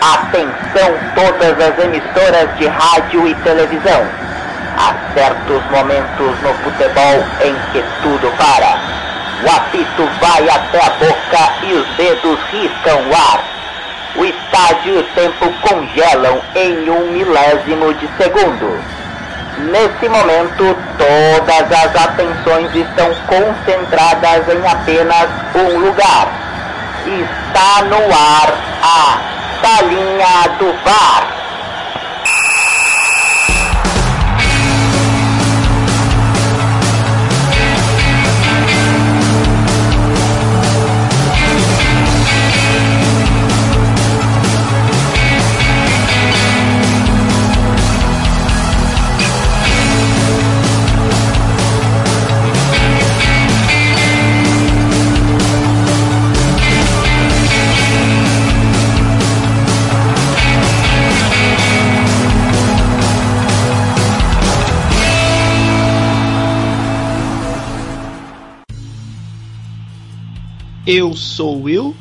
Atenção todas as emissoras de rádio e televisão. Há certos momentos no futebol em que tudo para. O apito vai até a boca e os dedos riscam o ar. O estádio e o tempo congelam em um milésimo de segundo. Nesse momento, todas as atenções estão concentradas em apenas um lugar. Está no ar a Salinha do VAR. Eu sou Will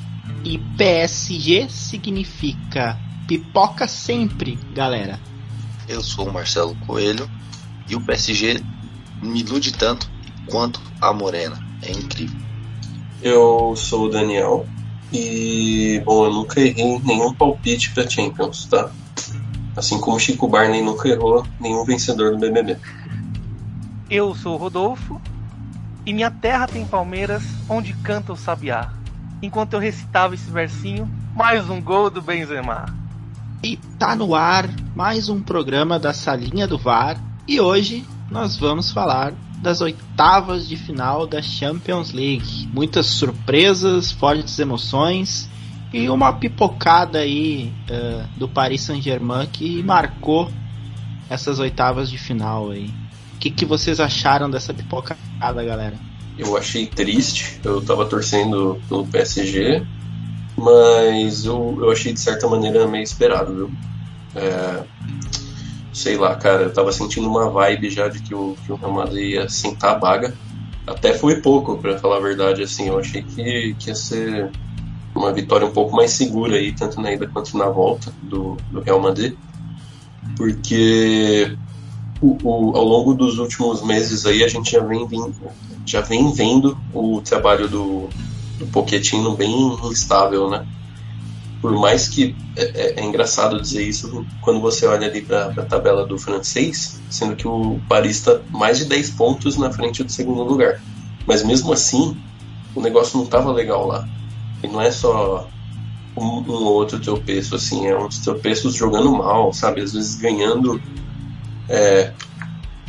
e PSG significa pipoca sempre, galera. Eu sou o Marcelo Coelho e o PSG me ilude tanto quanto a Morena. É incrível. Eu sou o Daniel e, bom, eu nunca errei nenhum palpite para Champions, tá? Assim como Chico Barney nunca errou nenhum vencedor do BBB. Eu sou o Rodolfo e minha terra tem palmeiras onde canta o sabiá. Enquanto eu recitava esse versinho, mais um gol do Benzema. E tá no ar mais um programa da Salinha do VAR. E hoje nós vamos falar das oitavas de final da Champions League. Muitas surpresas, fortes emoções e uma pipocada aí uh, do Paris Saint-Germain que marcou essas oitavas de final aí. O que, que vocês acharam dessa pipocada, galera? Eu achei triste, eu tava torcendo pelo PSG, mas eu, eu achei de certa maneira meio esperado, viu? É, sei lá, cara, eu tava sentindo uma vibe já de que o, que o Real Madrid ia sentar a baga. Até foi pouco, para falar a verdade, assim, eu achei que, que ia ser uma vitória um pouco mais segura aí, tanto na ida quanto na volta do, do Real Madrid. Porque o, o, ao longo dos últimos meses aí a gente já vem, já vem vendo o trabalho do, do bem instável, né? Por mais que é, é, é engraçado dizer isso quando você olha ali para a tabela do francês, sendo que o Paris está mais de 10 pontos na frente do segundo lugar. Mas mesmo assim, o negócio não estava legal lá. E não é só um, um outro tropeço, assim, é uns tropeços jogando mal, sabe? Às vezes ganhando é,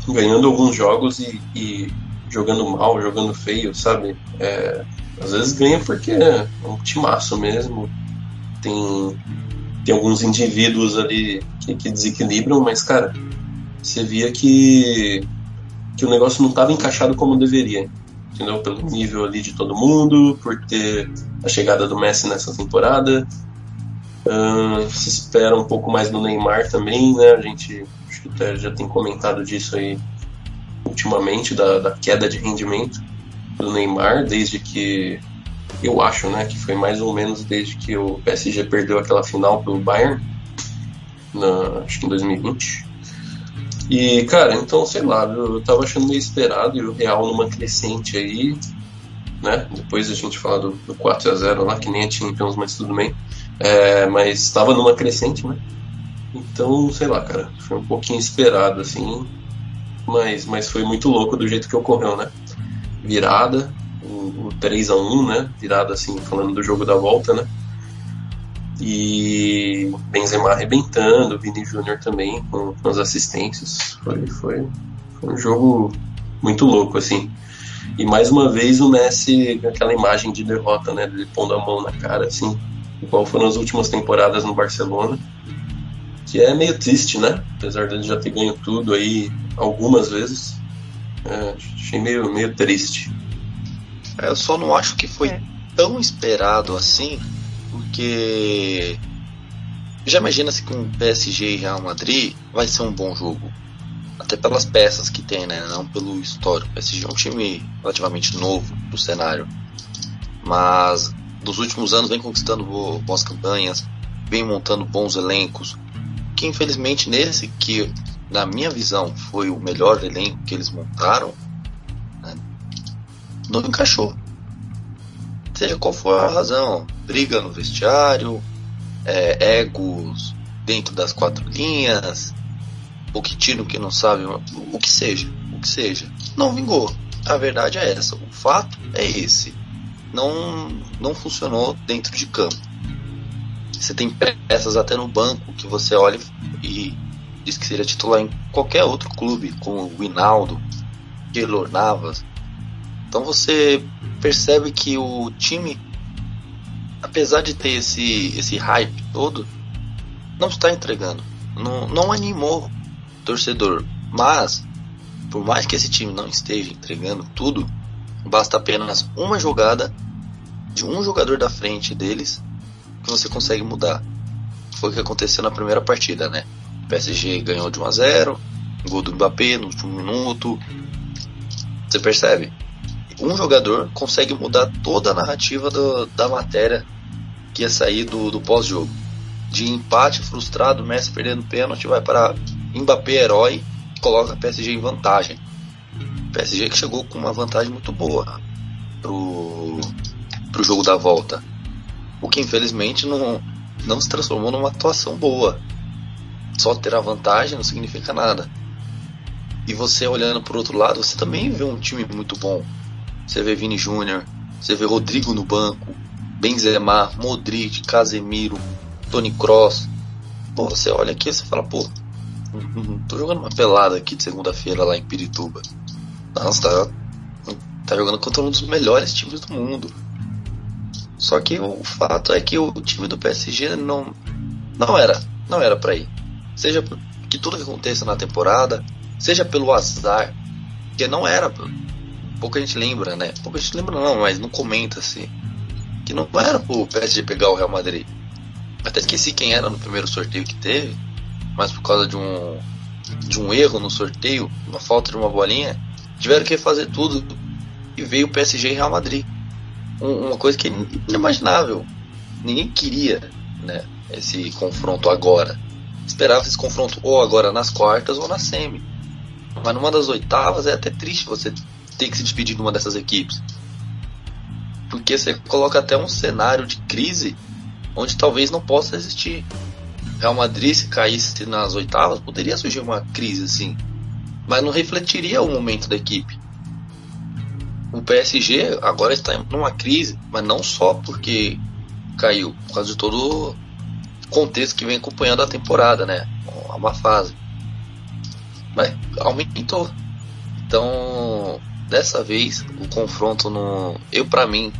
ganhando alguns jogos e, e, jogando mal, jogando feio, sabe? É, às vezes ganha porque é um timaço mesmo. Tem, tem alguns indivíduos ali que, que desequilibram, mas, cara, você via que, que o negócio não estava encaixado como deveria. Entendeu? Pelo nível ali de todo mundo, por ter a chegada do Messi nessa temporada. Uh, se espera um pouco mais do Neymar também, né? A gente que até já tem comentado disso aí ultimamente, da, da queda de rendimento do Neymar, desde que eu acho, né, que foi mais ou menos desde que o PSG perdeu aquela final pelo Bayern, na, acho que em 2020. E, cara, então, sei lá, eu tava achando meio esperado e o Real numa crescente aí, né? Depois a gente fala do, do 4 a 0 lá, que nem a Champions, mas tudo bem. É, mas estava numa crescente, né? Então, sei lá, cara, foi um pouquinho esperado, assim, mas, mas foi muito louco do jeito que ocorreu, né? Virada, o, o 3 a 1 né? Virada, assim, falando do jogo da volta, né? E Benzema arrebentando, Vini Júnior também com, com, as assistências. Foi, foi, foi um jogo muito louco, assim. E mais uma vez o Messi, aquela imagem de derrota, né? Ele pondo a mão na cara, assim, igual foram as últimas temporadas no Barcelona que é meio triste, né? Apesar dele já ter ganho tudo aí algumas vezes. É, achei meio, meio triste. É, eu só não acho que foi é. tão esperado assim, porque já imagina se com PSG e Real Madrid vai ser um bom jogo. Até pelas peças que tem, né? Não pelo histórico. O PSG é um time relativamente novo pro cenário. Mas dos últimos anos vem conquistando boas campanhas, vem montando bons elencos, que infelizmente nesse que na minha visão foi o melhor elenco que eles montaram, né, não encaixou. Seja qual for a razão, briga no vestiário, é, egos dentro das quatro linhas, o que tira o que não sabe, o que seja, o que seja. Não vingou. A verdade é essa. O fato é esse. Não, não funcionou dentro de campo. Você tem peças até no banco que você olha e diz que seria titular em qualquer outro clube, como o Winaldo, Keylor Navas. Então você percebe que o time, apesar de ter esse, esse hype todo, não está entregando. Não, não animou o torcedor. Mas, por mais que esse time não esteja entregando tudo, basta apenas uma jogada de um jogador da frente deles que você consegue mudar. Foi o que aconteceu na primeira partida, né? PSG ganhou de 1 a 0, gol do Mbappé no último minuto. Você percebe? Um jogador consegue mudar toda a narrativa do, da matéria que ia sair do, do pós-jogo. De empate frustrado, Messi perdendo pênalti, vai para Mbappé herói coloca a PSG em vantagem. PSG que chegou com uma vantagem muito boa pro, pro jogo da volta. O que infelizmente não, não se transformou numa atuação boa. Só ter a vantagem não significa nada. E você olhando por outro lado, você também vê um time muito bom. Você vê Vini Júnior, você vê Rodrigo no banco, Benzema, Modric, Casemiro, Tony Cross. Pô, você olha aqui e você fala, pô, tô jogando uma pelada aqui de segunda-feira lá em Pirituba. Nossa, tá, tá jogando contra um dos melhores times do mundo. Só que o fato é que o time do PSG não, não era, não era para ir. Seja que tudo que aconteça na temporada, seja pelo azar, que não era. Pouca gente lembra, né? Pouca gente lembra não, mas não comenta assim. Que não era pro PSG pegar o Real Madrid. Até esqueci quem era no primeiro sorteio que teve, mas por causa de um de um erro no sorteio, uma falta de uma bolinha, tiveram que fazer tudo e veio o PSG e Real Madrid uma coisa que é inimaginável. Ninguém queria né, esse confronto agora. Esperava esse confronto ou agora nas quartas ou na semi. Mas numa das oitavas é até triste você ter que se despedir de uma dessas equipes. Porque você coloca até um cenário de crise onde talvez não possa existir. Real Madrid, se caísse nas oitavas, poderia surgir uma crise assim. Mas não refletiria o momento da equipe o PSG agora está numa crise, mas não só porque caiu, por causa de todo o contexto que vem acompanhando a temporada, né? Uma fase. Mas aumentou. Então, dessa vez, o confronto no. Eu, para mim,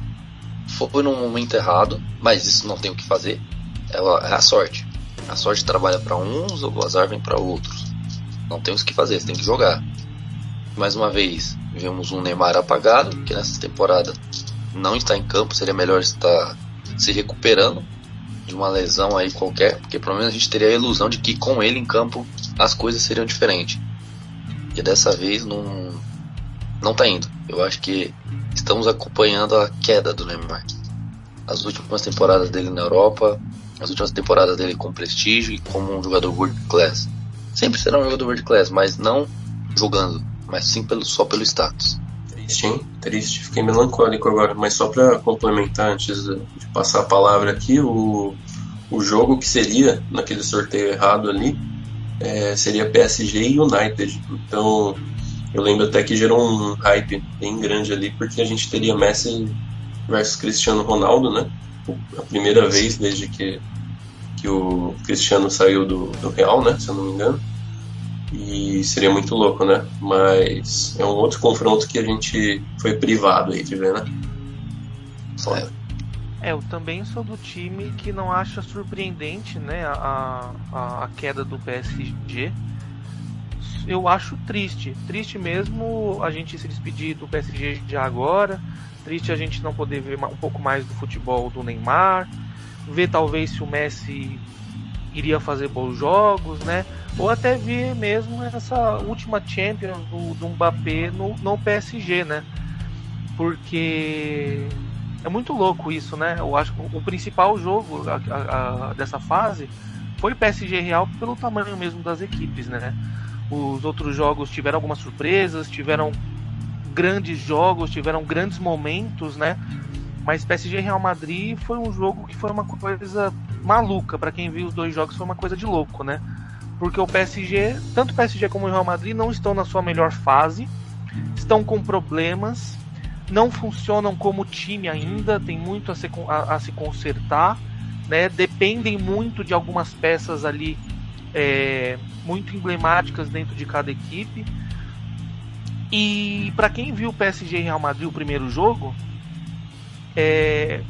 foi num momento errado, mas isso não tem o que fazer. É a, é a sorte. A sorte trabalha para uns, o azar vem para outros. Não tem o que fazer, você tem que jogar. Mais uma vez, Vemos um Neymar apagado, que nessa temporada não está em campo, seria melhor estar se recuperando de uma lesão aí qualquer, porque pelo menos a gente teria a ilusão de que com ele em campo as coisas seriam diferentes. E dessa vez não não tá indo. Eu acho que estamos acompanhando a queda do Neymar. As últimas temporadas dele na Europa, as últimas temporadas dele com prestígio e como um jogador world class. Sempre será um jogador world class, mas não jogando mas sim pelo, só pelo status. Triste, hein? Triste. Fiquei melancólico agora. Mas só para complementar, antes de passar a palavra aqui, o, o jogo que seria naquele sorteio errado ali é, seria PSG e United. Então eu lembro até que gerou um hype bem grande ali, porque a gente teria Messi versus Cristiano Ronaldo, né? A primeira vez desde que, que o Cristiano saiu do, do Real, né? Se eu não me engano. E seria muito louco, né? Mas é um outro confronto que a gente foi privado aí de ver, né? Foda. É, eu também sou do time que não acha surpreendente né, a, a, a queda do PSG. Eu acho triste. Triste mesmo a gente se despedir do PSG de agora. Triste a gente não poder ver um pouco mais do futebol do Neymar. Ver talvez se o Messi iria fazer bons jogos, né? Ou até ver mesmo essa última Champions do, do Mbappé no, no PSG, né? Porque É muito louco isso, né? Eu acho que o principal jogo a, a, a, dessa fase foi PSG Real pelo tamanho mesmo das equipes, né? Os outros jogos tiveram algumas surpresas, tiveram grandes jogos, tiveram grandes momentos, né? Mas PSG Real Madrid foi um jogo que foi uma coisa maluca. para quem viu os dois jogos, foi uma coisa de louco, né? Porque o PSG, tanto o PSG como o Real Madrid, não estão na sua melhor fase, estão com problemas, não funcionam como time ainda, tem muito a se, a, a se consertar, né? Dependem muito de algumas peças ali é, muito emblemáticas dentro de cada equipe. E para quem viu o PSG e Real Madrid o primeiro jogo, é,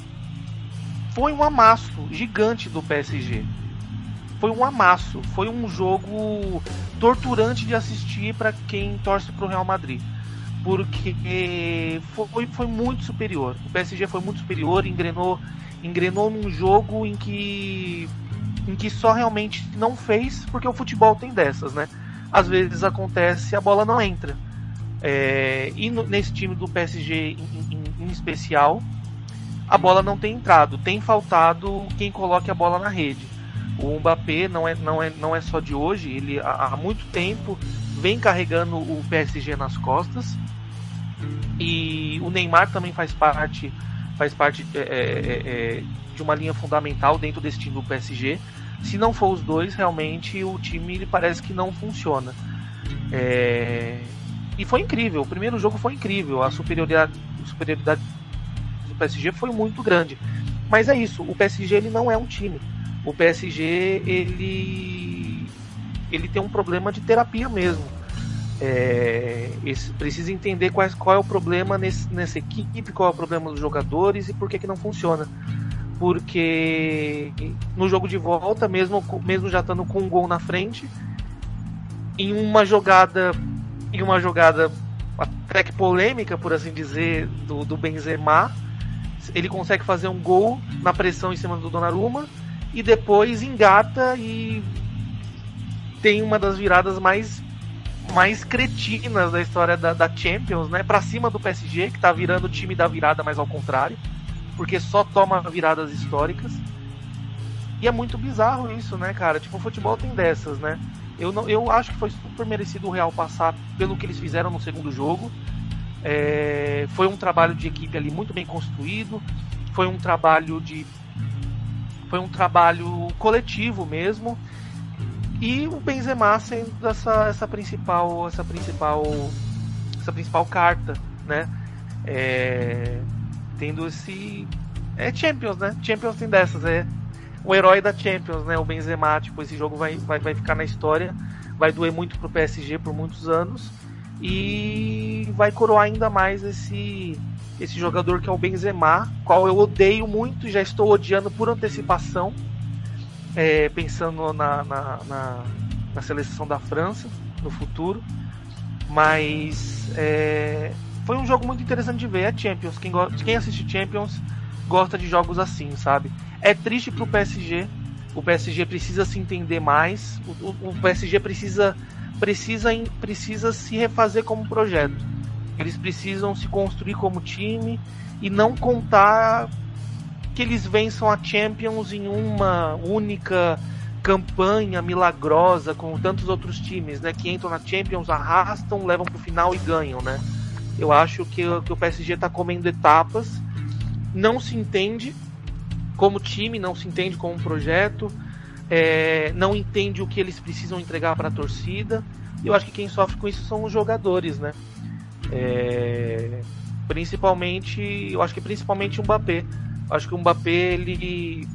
foi um amasso gigante do PSG. Foi um amasso, foi um jogo torturante de assistir para quem torce para o Real Madrid porque foi, foi muito superior. O PSG foi muito superior, engrenou, engrenou num jogo em que em que só realmente não fez, porque o futebol tem dessas, né? Às vezes acontece a bola não entra. É, e no, nesse time do PSG em, em, em, especial, a bola não tem entrado, tem faltado quem coloque a bola na rede. O Mbappé não é, não é, não é só de hoje, ele há, há muito tempo vem carregando o PSG nas costas. E o Neymar também faz parte, faz parte é, é, é, é, de uma linha fundamental dentro desse time do PSG. Se não for os dois, realmente o time ele parece que não funciona. É... E foi incrível. O primeiro jogo foi incrível. A superioridade, a superioridade do PSG foi muito grande. Mas é isso. O PSG ele não é um time. O PSG ele ele tem um problema de terapia mesmo é, precisa entender quais, qual é o problema nesse, nessa equipe, qual é o problema dos jogadores e por que, que não funciona. Porque no jogo de volta, mesmo, mesmo já estando com um gol na frente, em uma jogada, em uma jogada até que polêmica, por assim dizer, do, do Benzema, ele consegue fazer um gol na pressão em cima do Donnarumma e depois engata e tem uma das viradas mais mais cretinas da história da, da Champions, né? Pra cima do PSG, que tá virando o time da virada, mas ao contrário. Porque só toma viradas históricas. E é muito bizarro isso, né, cara? Tipo, o futebol tem dessas, né? Eu, não, eu acho que foi super merecido o Real passar pelo que eles fizeram no segundo jogo. É, foi um trabalho de equipe ali muito bem construído. Foi um trabalho de. Foi um trabalho coletivo mesmo. E o Benzema sendo essa, essa principal essa principal essa principal carta né? É, tendo esse é Champions né? Champions tem dessas é o herói da Champions né? O Benzema tipo esse jogo vai, vai, vai ficar na história vai doer muito pro PSG por muitos anos e vai coroar ainda mais esse esse jogador que é o Benzema qual eu odeio muito já estou odiando por antecipação é, pensando na, na, na, na, seleção da França no futuro. Mas é, foi um jogo muito interessante de ver. É Champions. Quem, quem assiste Champions gosta de jogos assim, sabe? É triste pro PSG. O PSG precisa se entender mais. O, o, o PSG precisa, precisa, precisa se refazer como projeto. Eles precisam se construir como time e não contar que eles vençam a Champions em uma única campanha milagrosa com tantos outros times, né, que entram na Champions, arrastam, levam para o final e ganham, né? Eu acho que, que o PSG está comendo etapas, não se entende como time, não se entende como projeto, é, não entende o que eles precisam entregar para a torcida. E eu acho que quem sofre com isso são os jogadores, né? É, principalmente, eu acho que principalmente o Mbappé. Acho que o Mbappé ele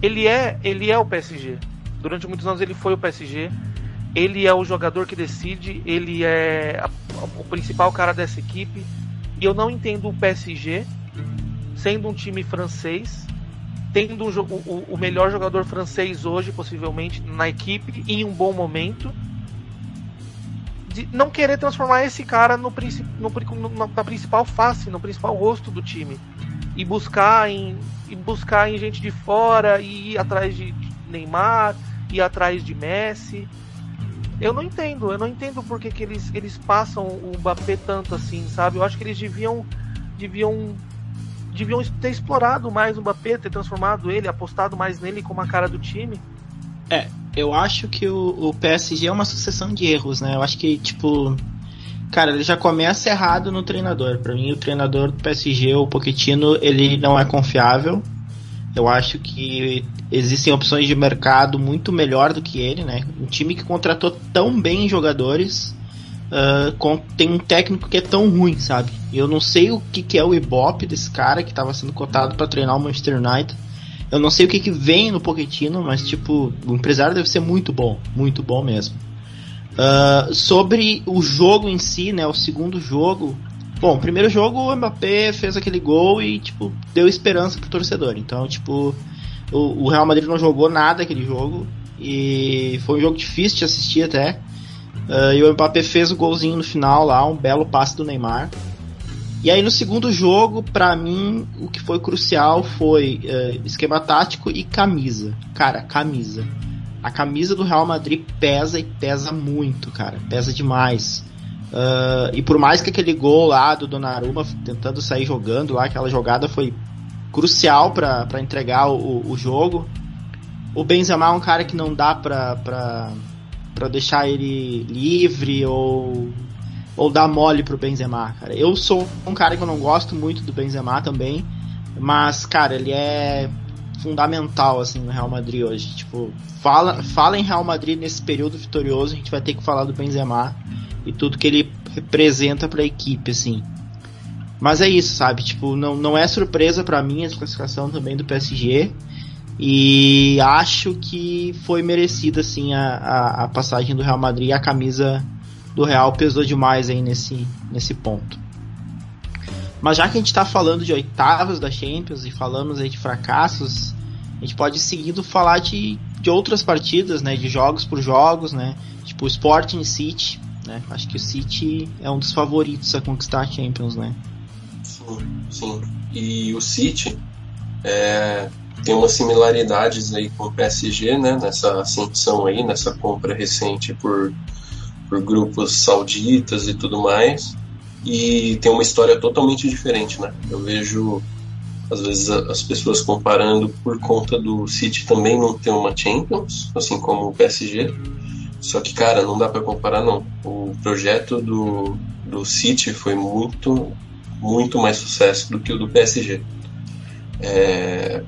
ele é ele é o PSG. Durante muitos anos ele foi o PSG. Ele é o jogador que decide, ele é a, o principal cara dessa equipe. E eu não entendo o PSG sendo um time francês, tendo um, o, o melhor jogador francês hoje, possivelmente, na equipe, em um bom momento, de não querer transformar esse cara no, no, no, na principal face, no principal rosto do time e buscar em e buscar em gente de fora e ir atrás de Neymar, ir atrás de Messi. Eu não entendo, eu não entendo porque que eles, eles passam o Mbappé tanto assim, sabe? Eu acho que eles deviam deviam deviam ter explorado mais o Mbappé, ter transformado ele, apostado mais nele como a cara do time. É, eu acho que o, o PSG é uma sucessão de erros, né? Eu acho que, tipo, cara, ele já começa errado no treinador. Para mim, o treinador do PSG, o Pochettino, ele não é confiável. Eu acho que existem opções de mercado muito melhor do que ele, né? Um time que contratou tão bem jogadores uh, com, tem um técnico que é tão ruim, sabe? Eu não sei o que, que é o Ibope desse cara que estava sendo cotado para treinar o Manchester United. Eu não sei o que, que vem no Pochettino, mas tipo, o empresário deve ser muito bom, muito bom mesmo. Uh, sobre o jogo em si, né? O segundo jogo. Bom, primeiro jogo o Mbappé fez aquele gol e tipo deu esperança pro torcedor. Então, tipo, o, o Real Madrid não jogou nada aquele jogo e foi um jogo difícil de assistir até. Uh, e o Mbappé fez o golzinho no final lá, um belo passe do Neymar. E aí no segundo jogo, para mim, o que foi crucial foi uh, esquema tático e camisa. Cara, camisa. A camisa do Real Madrid pesa e pesa muito, cara. Pesa demais. Uh, e por mais que aquele gol lá do Donnarumma tentando sair jogando lá, aquela jogada foi crucial para entregar o, o, jogo. O Benzema é um cara que não dá pra, pra, pra deixar ele livre ou, ou dar mole pro Benzema, cara. Eu sou um cara que eu não gosto muito do Benzema também, mas, cara, ele é fundamental, assim, no Real Madrid hoje. Tipo, fala, fala em Real Madrid nesse período vitorioso, a gente vai ter que falar do Benzema e tudo que ele representa para a equipe, assim. Mas é isso, sabe? Tipo, não, não é surpresa para mim a classificação também do PSG. E acho que foi merecida, assim, a, a, a passagem do Real Madrid. A camisa do Real pesou demais aí nesse, nesse ponto. Mas já que a gente tá falando de oitavas da Champions e falamos aí de fracassos, a gente pode seguindo falar de, de outras partidas, né? De jogos por jogos, né? Tipo o Sporting City, né? Acho que o City é um dos favoritos a conquistar a Champions, né? Sim, sim. E o City é, tem umas similaridades aí com o PSG, né? Nessa ascensão aí, nessa compra recente por, por grupos sauditas e tudo mais. E tem uma história totalmente diferente, né? Eu vejo às vezes as pessoas comparando por conta do City também não ter uma Champions, assim como o PSG. Só que, cara, não dá para comparar não. O projeto do, do City foi muito muito mais sucesso do que o do PSG. É...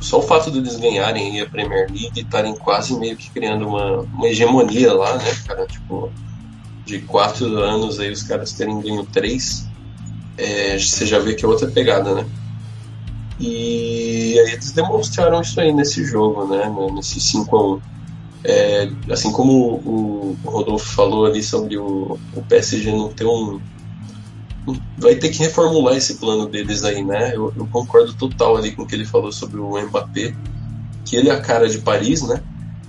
Só o fato de eles ganharem a Premier League e estarem quase meio que criando uma, uma hegemonia lá, né, cara? Tipo, de quatro anos aí os caras terem ganho três, é, você já vê que é outra pegada, né? E aí eles demonstraram isso aí nesse jogo, né? Nesse 5 a 1 é, assim como o, o, Rodolfo falou ali sobre o, o PSG não ter um, vai ter que reformular esse plano deles aí, né? Eu, eu, concordo total ali com o que ele falou sobre o Mbappé, que ele é a cara de Paris, né?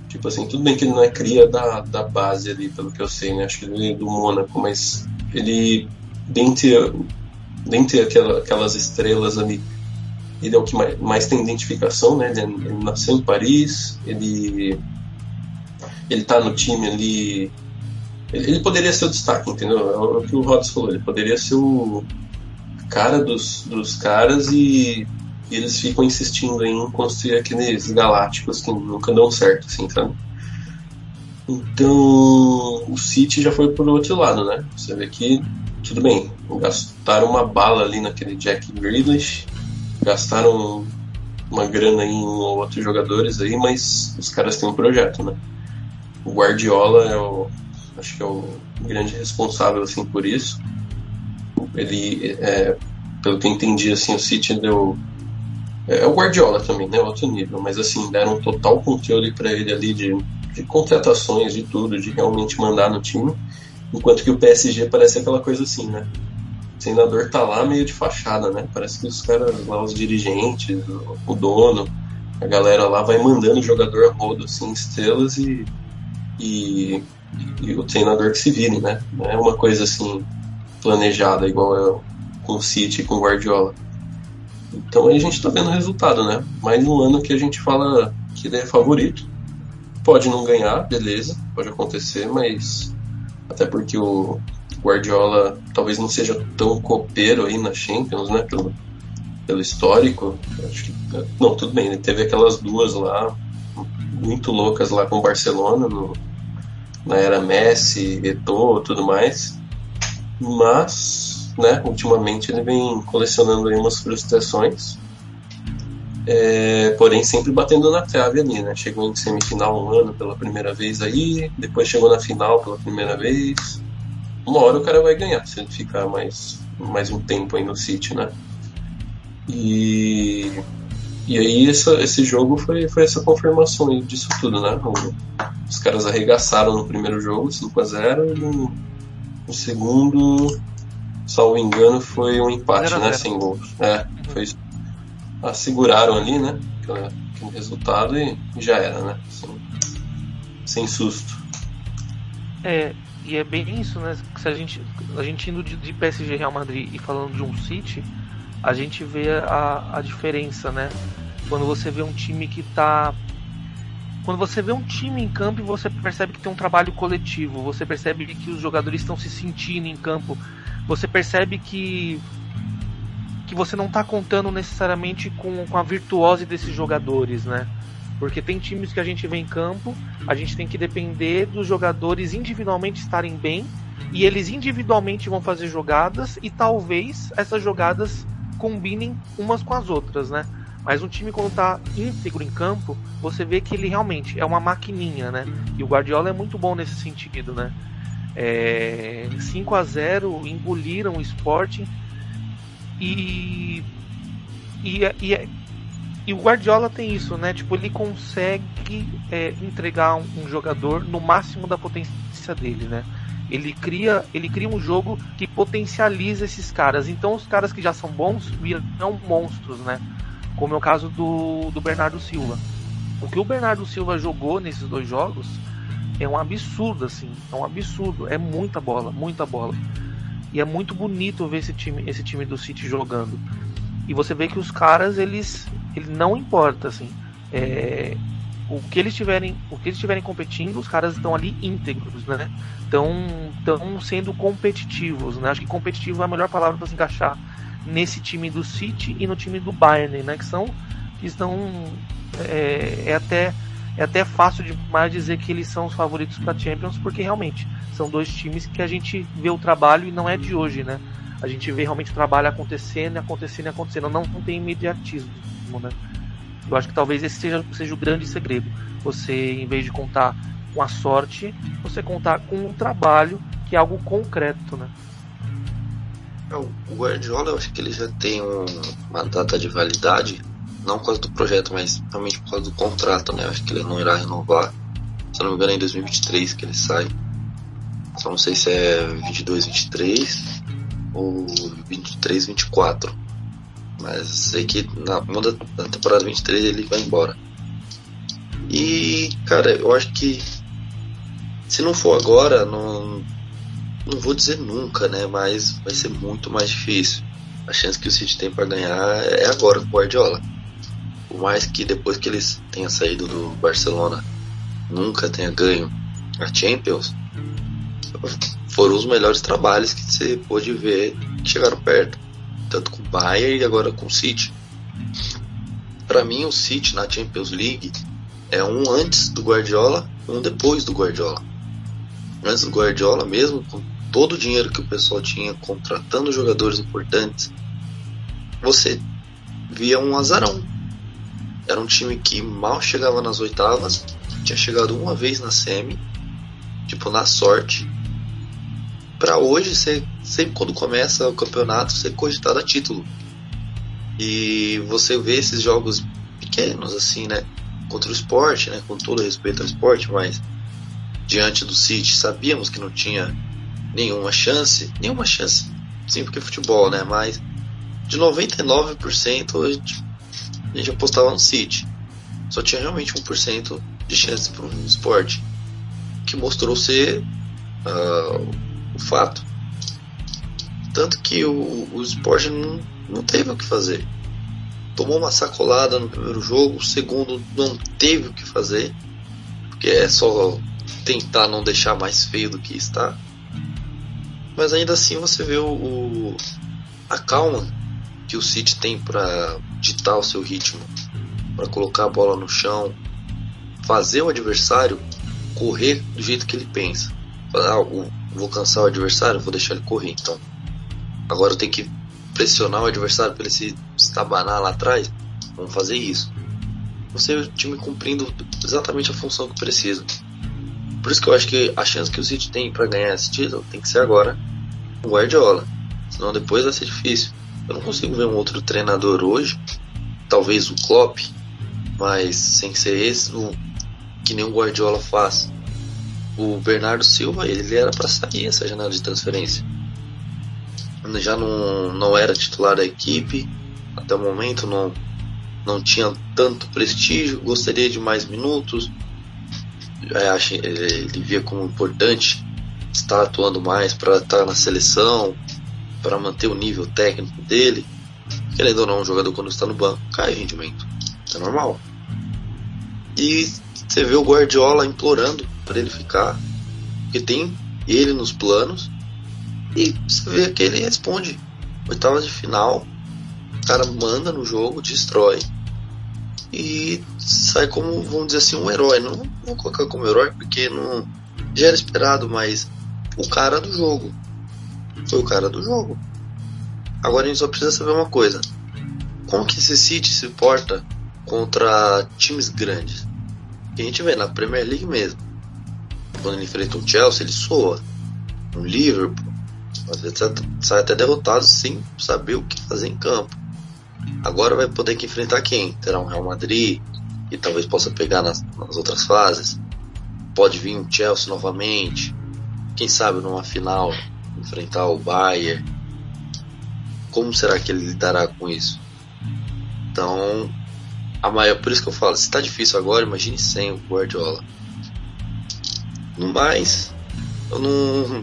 Tipo assim, tudo bem que ele não é cria da, da base ali, pelo que eu sei, né? Acho que ele é do Mônaco, mas ele, dentre, dentre aquela, aquelas estrelas ali, ele é o que mais, mais tem identificação, né? Ele, ele nasceu em Paris, ele ele tá no time ali ele, poderia ser o destaque, entendeu? É o que o Rods falou, ele poderia ser o cara dos, dos caras e, e eles ficam insistindo em construir aqueles galácticos que nunca dão certo, assim, sabe? Então o City já foi por outro lado, né? Você vê que, tudo bem, gastaram uma bala ali naquele Jack Grealish, gastaram uma grana em um ou outros jogadores aí, mas os caras têm um projeto, né? O Guardiola é o, acho que é o grande responsável assim por isso. Ele, é, pelo que eu entendi, assim, o City deu é, é o Guardiola também, né, outro nível, mas assim deram total controle para ele ali de, de contratações, de tudo, de realmente mandar no time, enquanto que o PSG parece aquela coisa assim, né? O senador tá lá meio de fachada, né? Parece que os caras lá, os dirigentes, o, dono, a galera lá vai mandando o jogador rodo, assim, estrelas e, e e o treinador que se vire, né? Não é uma coisa assim planejada igual é com o City e com o Guardiola. Então aí a gente está vendo o resultado, né? Mais um ano que a gente fala que ele é favorito. Pode não ganhar, beleza, pode acontecer, mas até porque o Guardiola talvez não seja tão copeiro aí na Champions, né? Pelo, pelo histórico, acho que. Não, tudo bem, né? teve aquelas duas lá, muito loucas lá com o Barcelona, no, na era Messi, Eto'o tudo mais. Mas, né, ultimamente ele vem colecionando aí umas frustrações. É, porém, sempre batendo na trave ali, né? Chegou em semifinal um ano pela primeira vez aí, depois chegou na final pela primeira vez. Uma hora o cara vai ganhar se ele ficar mais, mais um tempo aí no City, né? E, e aí essa, esse jogo foi, foi essa confirmação disso tudo, né? Os caras arregaçaram no primeiro jogo, 5x0, e no, no segundo, salvo engano, foi um empate, né? Sem gols. É, foi isso. Ah, seguraram ali, né? Aquele, resultado e já era, né? Sem, sem susto. É, e é bem isso, né? Se a gente, a gente indo de, de PSG Real Madrid e falando de um City, a gente vê a, a diferença, né? Quando você vê um time que tá. Quando você vê um time em campo e você percebe que tem um trabalho coletivo, você percebe que os jogadores estão se sentindo em campo, você percebe que que você não está contando necessariamente com, com a virtuose desses jogadores, né? Porque tem times que a gente vê em campo, a gente tem que depender dos jogadores individualmente estarem bem e eles individualmente vão fazer jogadas e talvez essas jogadas combinem umas com as outras, né? Mas um time quando tá íntegro em campo, você vê que ele realmente é uma maquininha, né? E o Guardiola é muito bom nesse sentido, né? É, 5 a 0 engoliram o Sporting e, e, e, e, o Guardiola tem isso, né? Tipo, ele consegue é, entregar um, um jogador no máximo da potência dele, né? Ele cria, ele cria um jogo que potencializa esses caras. Então os caras que já são bons viram monstros, né? Como é o caso do, do Bernardo Silva. O que o Bernardo Silva jogou nesses dois jogos é um absurdo, assim. É um absurdo. É muita bola, muita bola. E é muito bonito ver esse time, esse time do City jogando. E você vê que os caras, eles, ele não importa, assim. É, o que eles tiverem, o que eles estiverem competindo, os caras estão ali íntegros, né? Estão sendo competitivos, né? Acho que competitivo é a melhor palavra para se encaixar nesse time do City e no time do Bayern, né? Que são, que estão, é, é até é até fácil demais dizer que eles são os favoritos para Champions, porque realmente são dois times que a gente vê o trabalho e não é de hoje, né? A gente vê realmente o trabalho acontecendo, acontecendo, acontecendo. Não, não tem imediatismo, né? Eu acho que talvez esse seja, seja o grande segredo. Você, em vez de contar com a sorte, você contar com um trabalho que é algo concreto, né? É, o Guardiola, eu acho que ele já tem um, uma data de validade, não por causa do projeto, mas realmente por causa do contrato, né? Eu acho que ele não irá renovar. Se eu não me engano, é em 2023 que ele sai. Só não sei se é 22, 23 ou 23, 24. Mas sei que na, na temporada 23 ele vai embora. E, cara, eu acho que se não for agora, não, não vou dizer nunca, né? Mas vai ser muito mais difícil. A chance que o City tem para ganhar é agora com o Guardiola. Por mais que depois que eles tenham saído do Barcelona nunca tenha ganho a Champions, foram os melhores trabalhos que você pôde ver que chegaram perto tanto com o Bayern e agora com o City. Para mim, o City na Champions League é um antes do Guardiola um depois do Guardiola. Antes do Guardiola, mesmo com todo o dinheiro que o pessoal tinha contratando jogadores importantes, você via um azarão. Era um time que mal chegava nas oitavas, tinha chegado uma vez na semi, tipo na sorte, para hoje, você, sempre quando começa o campeonato, você cogitado a título. E você vê esses jogos pequenos, assim, né? Contra o esporte, né? Com todo respeito ao esporte, mas diante do City, sabíamos que não tinha nenhuma chance. Nenhuma chance. Sim, porque é futebol, né? Mas de 99% a gente, a gente apostava no City. Só tinha realmente 1% de chance para um esporte. Que mostrou ser. Uh, fato. Tanto que o, o Sport não, não teve o que fazer. Tomou uma sacolada no primeiro jogo, o segundo não teve o que fazer, porque é só tentar não deixar mais feio do que está. Mas ainda assim você vê o, o a calma que o City tem para ditar o seu ritmo, para colocar a bola no chão, fazer o adversário correr do jeito que ele pensa. Ah, vou cansar o adversário, vou deixar ele correr então. Agora eu tenho que pressionar o adversário para ele se estabanar lá atrás. Vamos fazer isso. Você o time cumprindo exatamente a função que precisa. Por isso que eu acho que a chance que o City tem para ganhar esse título tem que ser agora o Guardiola. Senão depois vai ser difícil. Eu não consigo ver um outro treinador hoje, talvez o Klopp, mas sem ser esse, o, que nem o Guardiola faz. O Bernardo Silva, ele era para sair essa janela de transferência. Já não, não era titular da equipe, até o momento não, não tinha tanto prestígio, gostaria de mais minutos. É, ele via como importante estar atuando mais para estar na seleção, para manter o nível técnico dele. Querendo ou não, um jogador quando está no banco cai rendimento. É normal. E você vê o Guardiola implorando para ele ficar, porque tem ele nos planos. E você vê que ele responde. Oitavas de final, o cara manda no jogo, destrói e sai como, vamos dizer assim, um herói. Não vou colocar como herói porque não já era esperado, mas o cara do jogo. Foi o cara do jogo. Agora a gente só precisa saber uma coisa: como que esse City se porta contra times grandes? A gente vê na Premier League mesmo. Quando ele enfrenta um Chelsea, ele soa. Um Liverpool, às vezes sai até derrotado sem saber o que fazer em campo. Agora vai poder que enfrentar quem? Terá um Real Madrid, e talvez possa pegar nas, nas outras fases. Pode vir um Chelsea novamente. Quem sabe numa final enfrentar o Bayern. Como será que ele lidará com isso? Então, a maior, por isso que eu falo, se está difícil agora, imagine sem o Guardiola. No mais, eu não.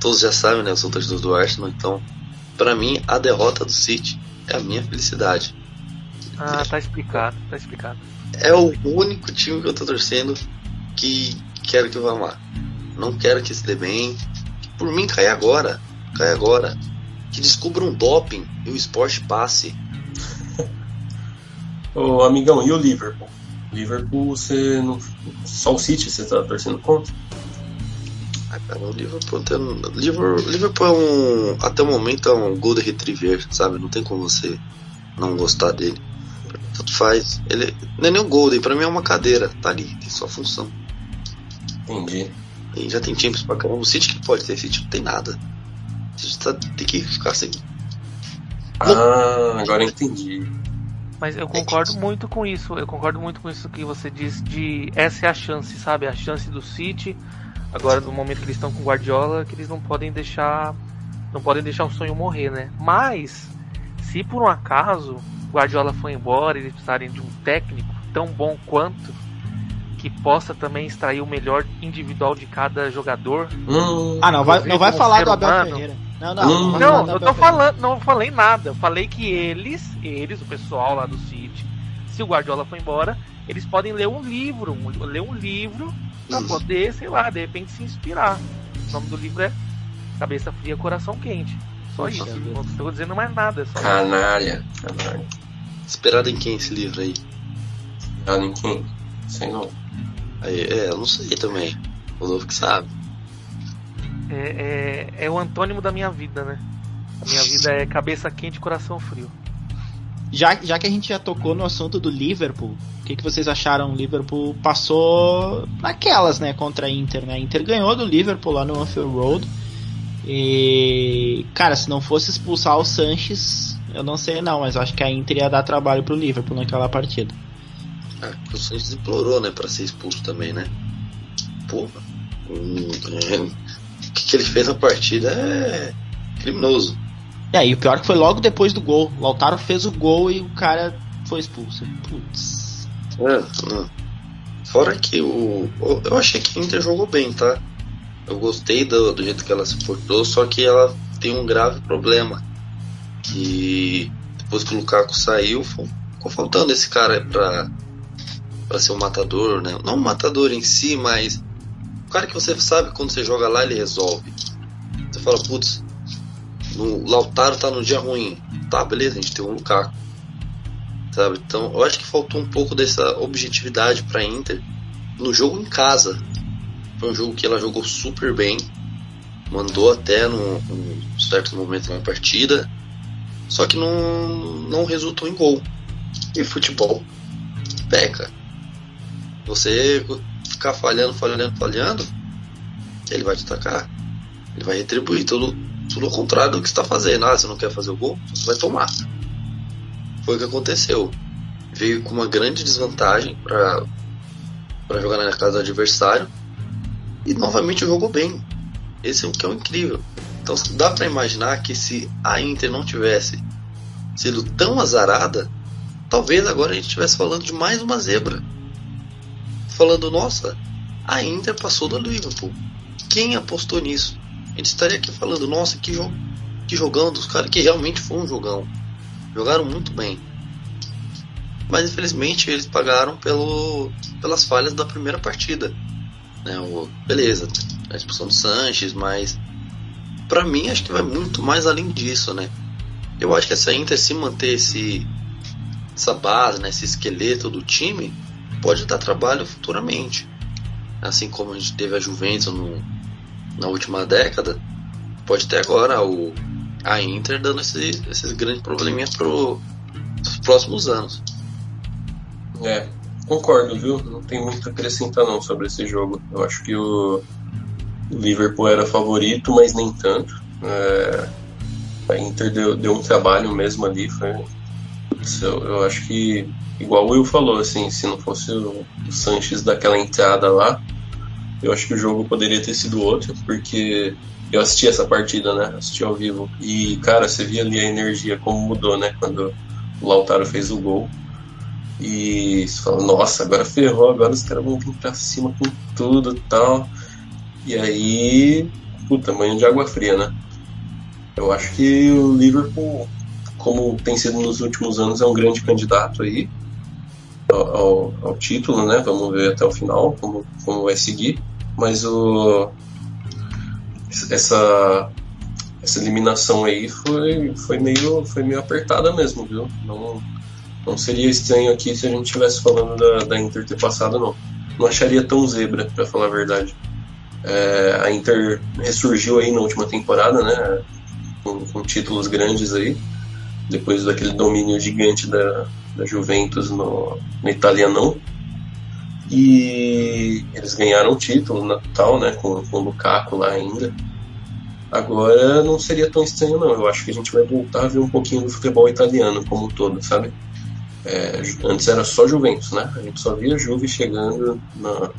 Todos já sabem, né? Eu sou torcedor do Arsenal, então para mim, a derrota do City é a minha felicidade. Ah, tá explicado, tá explicado. É o único time que eu tô torcendo que quero que vá lá. Não quero que se dê bem. Por mim, cai agora. Cai agora. Que descubra um doping e o esporte passe. Ô amigão, e o Liverpool? Liverpool, você não. Só o City você tá torcendo contra? Ah, cara, o Liverpool, tem, Liverpool, Liverpool é um. Até o momento é um Golden Retriever, sabe? Não tem como você não gostar dele. Tanto faz. Ele não é nem um Golden, pra mim é uma cadeira, tá ali, tem sua função. Entendi. E já tem times pra caramba. O City que pode ter, City não tem nada. O City tá, tem que ficar sem. Ah, agora entendi. Mas eu concordo muito com isso. Eu concordo muito com isso que você diz de essa é a chance, sabe? A chance do City Agora, no momento que eles estão com o Guardiola, que eles não podem deixar não podem deixar o sonho morrer, né? Mas se por um acaso o Guardiola for embora e eles precisarem de um técnico tão bom quanto que possa também extrair o melhor individual de cada jogador. Hum. Ah, não vai, não vai falar do Abel humano. Ferreira. Não, não, hum. não, não eu tô falando, não falei nada. Eu falei que eles, eles, o pessoal lá do City, se o Guardiola for embora, eles podem ler um livro, ler um livro para poder, sei lá, de repente se inspirar. O nome do livro é Cabeça Fria, Coração Quente. Só isso. Não estou dizendo mais nada. Só canalha. Canalha. Esperado em quem esse livro aí? Esperado em quem? Sei não. Aí, é, eu não sei também. O novo que sabe. É, é, é o antônimo da minha vida, né? A minha vida é cabeça quente, coração frio. Já, já que a gente já tocou no assunto do Liverpool, o que, que vocês acharam? O Liverpool passou naquelas, né, contra a Inter, né? A Inter ganhou do Liverpool lá no Anfield Road. E, cara, se não fosse expulsar o Sanches, eu não sei não, mas acho que a Inter ia dar trabalho pro Liverpool naquela partida. É, o Sanches implorou, né, para ser expulso também, né? Porra. Hum, é, que, que ele fez na partida é criminoso. É, e o pior é que foi logo depois do gol. O Lautaro fez o gol e o cara foi expulso. Putz. É, não. Fora que o. Eu achei que a Inter jogou bem, tá? Eu gostei do, do jeito que ela se portou, só que ela tem um grave problema. Que depois que o Lukaku saiu, ficou faltando esse cara pra, pra ser um matador, né? Não um matador em si, mas cara que você sabe quando você joga lá ele resolve. Você fala, putz, no Lautaro tá no dia ruim. tá, beleza, a gente tem um Lukaku. Sabe? Então eu acho que faltou um pouco dessa objetividade para Inter no jogo em casa. Foi um jogo que ela jogou super bem, mandou até num, num certo momento na partida, só que não, não resultou em gol. E futebol peca. Você ficar falhando, falhando, falhando, ele vai te atacar. Ele vai retribuir tudo, tudo ao contrário do que está fazendo. Ah, você não quer fazer o gol? Você vai tomar. Foi o que aconteceu. Veio com uma grande desvantagem para jogar na casa do adversário e novamente jogou bem. Esse é o que é o incrível. Então dá para imaginar que se a Inter não tivesse sido tão azarada, talvez agora a gente estivesse falando de mais uma zebra. Falando, nossa, a Inter passou do Liverpool. Quem apostou nisso? A gente estaria aqui falando, nossa, que, jo que jogão dos caras, que realmente foi um jogão. Jogaram muito bem. Mas infelizmente eles pagaram pelo, pelas falhas da primeira partida. Né, o, beleza, a expulsão do Sanches, mas para mim acho que vai muito mais além disso, né? Eu acho que essa Inter se manter esse, essa base, né, esse esqueleto do time, pode dar trabalho futuramente. Assim como a gente teve a Juventus no, na última década, pode ter agora o, a Inter dando esses, grandes probleminhas para os próximos anos. É, concordo, viu? Não tem muito a acrescentar não sobre esse jogo. Eu acho que o Liverpool era favorito, mas nem tanto. É, a Inter deu, deu um trabalho mesmo ali. Foi, eu, eu acho que, igual o Will falou, assim, se não fosse o, o Sanches daquela entrada lá, eu acho que o jogo poderia ter sido outro, porque eu assisti essa partida, né? Assisti ao vivo. E, cara, você via ali a energia como mudou, né? Quando o Lautaro fez o gol. E você fala, nossa, agora ferrou, agora os caras vão vir pra cima com tudo e tal. E aí, puta, banho de água fria, né? Eu acho que o Liverpool, como tem sido nos últimos anos, é um grande candidato aí ao, ao, título, né? Vamos ver até o final como, como vai seguir. Mas o, essa, essa eliminação aí foi, foi, meio, foi meio apertada mesmo, viu? Não, não seria estranho aqui se a gente estivesse falando da, da Inter ter passado, não. Não acharia tão zebra, para falar a verdade. É, a Inter ressurgiu aí na última temporada, né? Com, com, títulos grandes aí, depois daquele domínio gigante da, da Juventus no, no italianão. E eles ganharam o título Natal, né? Com, com o Lukaku lá ainda. Agora não seria tão estranho, não. Eu acho que a gente vai voltar a ver um pouquinho do futebol italiano como um todo, sabe? É, antes era só Juventus, né? A gente só via Juve chegando na,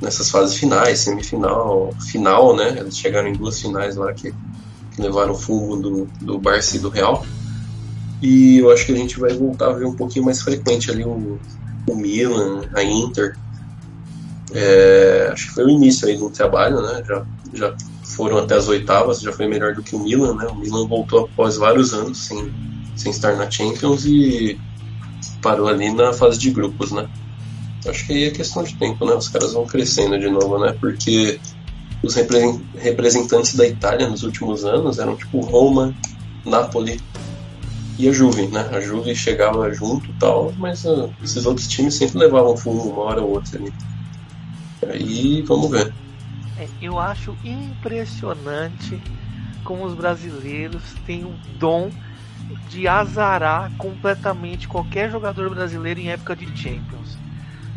nessas fases finais, semifinal, final, né? Eles chegaram em duas finais lá que, que levaram fumo do, do Barça e do Real. E eu acho que a gente vai voltar a ver um pouquinho mais frequente ali o, o Milan, a Inter. É, acho que foi o início aí do trabalho, né? Já, já foram até as oitavas, já foi melhor do que o Milan, né? O Milan voltou após vários anos sem, sem estar na Champions e parou ali na fase de grupos, né? Acho que aí é questão de tempo, né? Os caras vão crescendo de novo, né? Porque os representantes da Itália nos últimos anos eram tipo Roma, Napoli e a Juve, né? A Juve chegava junto e tal, mas uh, esses outros times sempre levavam fumo uma hora ou outra ali. Aí vamos ver. É, eu acho impressionante como os brasileiros têm um dom de azarar completamente qualquer jogador brasileiro em época de Champions.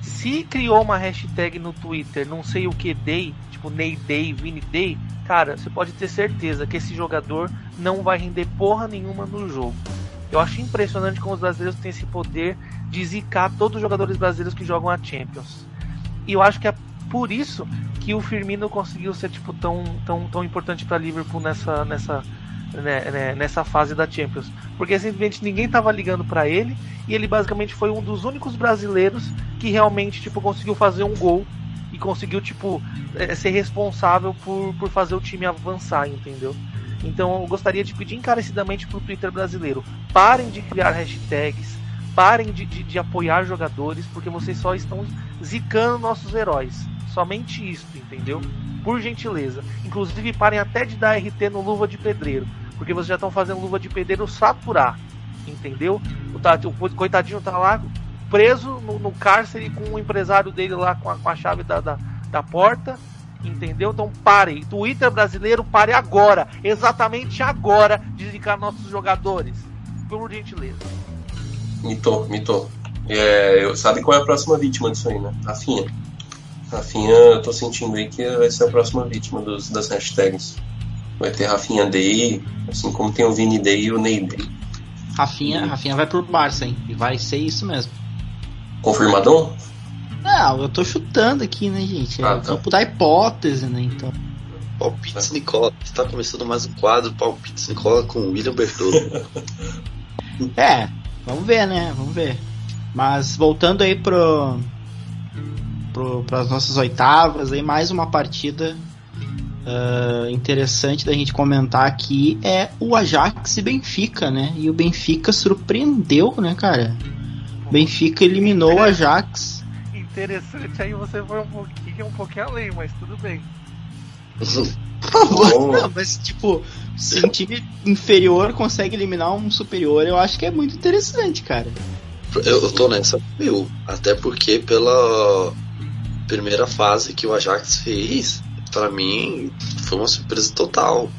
Se criou uma hashtag no Twitter, não sei o que Day, tipo Ney Day, Vini Day, cara, você pode ter certeza que esse jogador não vai render porra nenhuma no jogo. Eu acho impressionante como os brasileiros têm esse poder de zicar todos os jogadores brasileiros que jogam a Champions. E eu acho que é por isso que o Firmino conseguiu ser tipo tão tão tão importante para Liverpool nessa nessa né, né, nessa fase da Champions, porque simplesmente ninguém estava ligando para ele e ele basicamente foi um dos únicos brasileiros que realmente tipo conseguiu fazer um gol e conseguiu tipo é, ser responsável por, por fazer o time avançar, entendeu? Então eu gostaria de pedir encarecidamente pro Twitter brasileiro: parem de criar hashtags, parem de, de, de apoiar jogadores, porque vocês só estão zicando nossos heróis. Somente isso, entendeu? Por gentileza. Inclusive, parem até de dar RT no Luva de Pedreiro. Porque vocês já estão fazendo luva de pedreiro saturar. Entendeu? O, o coitadinho tá lá preso no, no cárcere com o empresário dele lá com a, com a chave da, da, da porta. Entendeu? Então pare. Twitter brasileiro, pare agora. Exatamente agora de indicar nossos jogadores. Por gentileza. Mitou, mitou. É, eu, sabe qual é a próxima vítima disso aí, né? Rafinha. Rafinha, eu tô sentindo aí que vai ser a próxima vítima dos, das hashtags. Vai ter Rafinha Day, assim como tem o Vini Day e o Ney Day. Rafinha, Rafinha vai pro Barça, hein? E vai ser isso mesmo. Confirmadão? Não, eu tô chutando aqui, né, gente? Ah, é tá. campo da hipótese, né, então. Palpites Nicola. Está começando mais um quadro Palpites Nicola com William Bertolo. é, vamos ver, né? Vamos ver. Mas voltando aí pro para as nossas oitavas, aí mais uma partida uh, interessante da gente comentar aqui é o Ajax e Benfica, né? E o Benfica surpreendeu, né, cara? Benfica eliminou o Ajax. Interessante, aí você foi um pouquinho, um pouquinho além, mas tudo bem. Não, mas tipo, se um time inferior consegue eliminar um superior, eu acho que é muito interessante, cara. Eu, eu tô nessa, meu, até porque pela primeira fase que o Ajax fez, para mim foi uma surpresa total.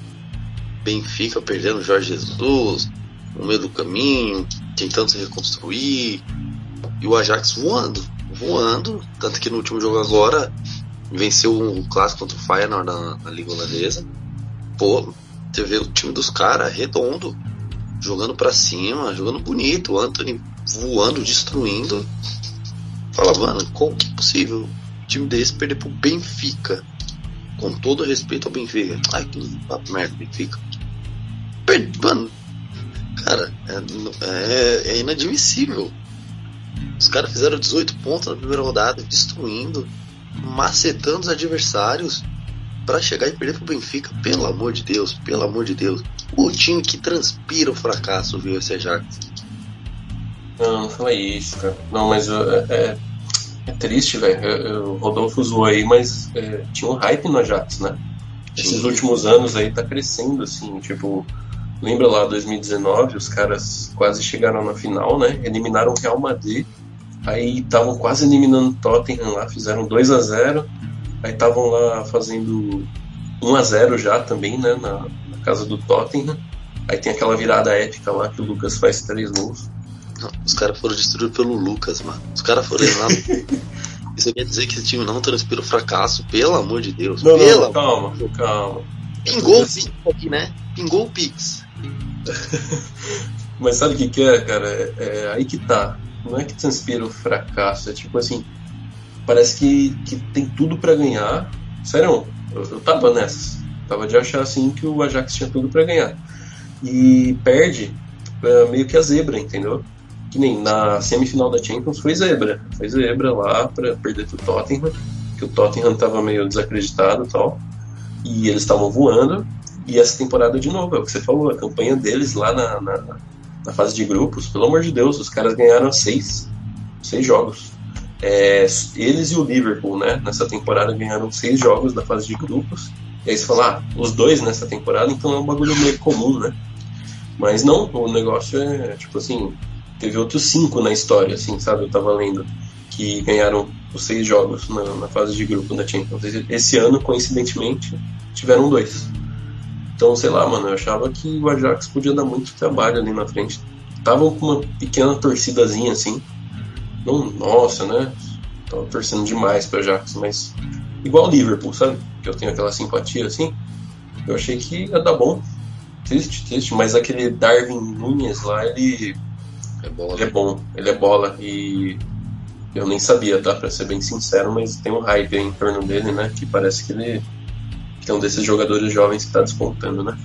Benfica perdendo Jorge Jesus no meio do caminho, tentando se reconstruir, e o Ajax voando, voando, tanto que no último jogo agora venceu um clássico contra o Feyenoord na, na Liga Holandesa. Pô, você vê o time dos caras redondo, jogando para cima, jogando bonito, o Anthony voando, destruindo. Fala, mano, como que é possível um time desse perder pro Benfica? Com todo respeito ao Benfica. Ai, que merda, Benfica. Mano, cara, é, é, é inadmissível. Os caras fizeram 18 pontos na primeira rodada, destruindo, macetando os adversários para chegar e perder pro Benfica. Pelo amor de Deus, pelo amor de Deus. O time que transpira o fracasso, viu, esse Ajax. Não, não foi isso, cara. Não, mas é, é, é triste, velho. O Rodolfo zoou aí, mas é, tinha um hype no Ajax, né? Esses Sim. últimos anos aí tá crescendo, assim, tipo. Lembra lá 2019, os caras quase chegaram na final, né? Eliminaram o Real Madrid. Aí estavam quase eliminando o Tottenham lá, fizeram 2 a 0 Aí estavam lá fazendo 1 a 0 já também, né? Na, na casa do Tottenham. Aí tem aquela virada épica lá que o Lucas faz três gols. Os caras foram destruídos pelo Lucas, mano. Os caras foram lá. Isso quer dizer que esse time não transpira o fracasso, pelo amor de Deus. Não, pelo não, calma, calma. Pingou o Pix aqui, né? Pingou o Pix. Mas sabe o que, que é, cara? É, é, aí que tá. Não é que transpira o fracasso, é tipo assim. Parece que, que tem tudo para ganhar. Sério, eu, eu tava nessas. Tava de achar assim que o Ajax tinha tudo para ganhar. E perde é, meio que a zebra, entendeu? que nem na semifinal da Champions foi zebra. Foi zebra lá para perder pro Tottenham, que o Tottenham tava meio desacreditado e tal. E eles estavam voando. E essa temporada, de novo, é o que você falou, a campanha deles lá na, na, na fase de grupos, pelo amor de Deus, os caras ganharam seis, seis jogos. É, eles e o Liverpool, né, nessa temporada ganharam seis jogos da fase de grupos. E aí você fala, ah, os dois nessa temporada, então é um bagulho meio comum, né? Mas não, o negócio é tipo assim, teve outros cinco na história, assim, sabe? Eu tava lendo que ganharam os seis jogos na, na fase de grupo da Champions. Esse ano, coincidentemente, tiveram dois. Então, sei lá, mano, eu achava que o Ajax podia dar muito trabalho ali na frente. Estavam com uma pequena torcidazinha assim. Não, nossa, né? Tava torcendo demais pro Ajax, mas igual o Liverpool, sabe? Que eu tenho aquela simpatia assim. Eu achei que ia dar bom. Triste, triste, mas aquele Darwin Nunes lá, ele é bola. Ele é bom, ele é bola e eu nem sabia, tá? Pra ser bem sincero, mas tem um hype em torno dele, né? Que parece que ele é um desses jogadores jovens que tá despontando, né?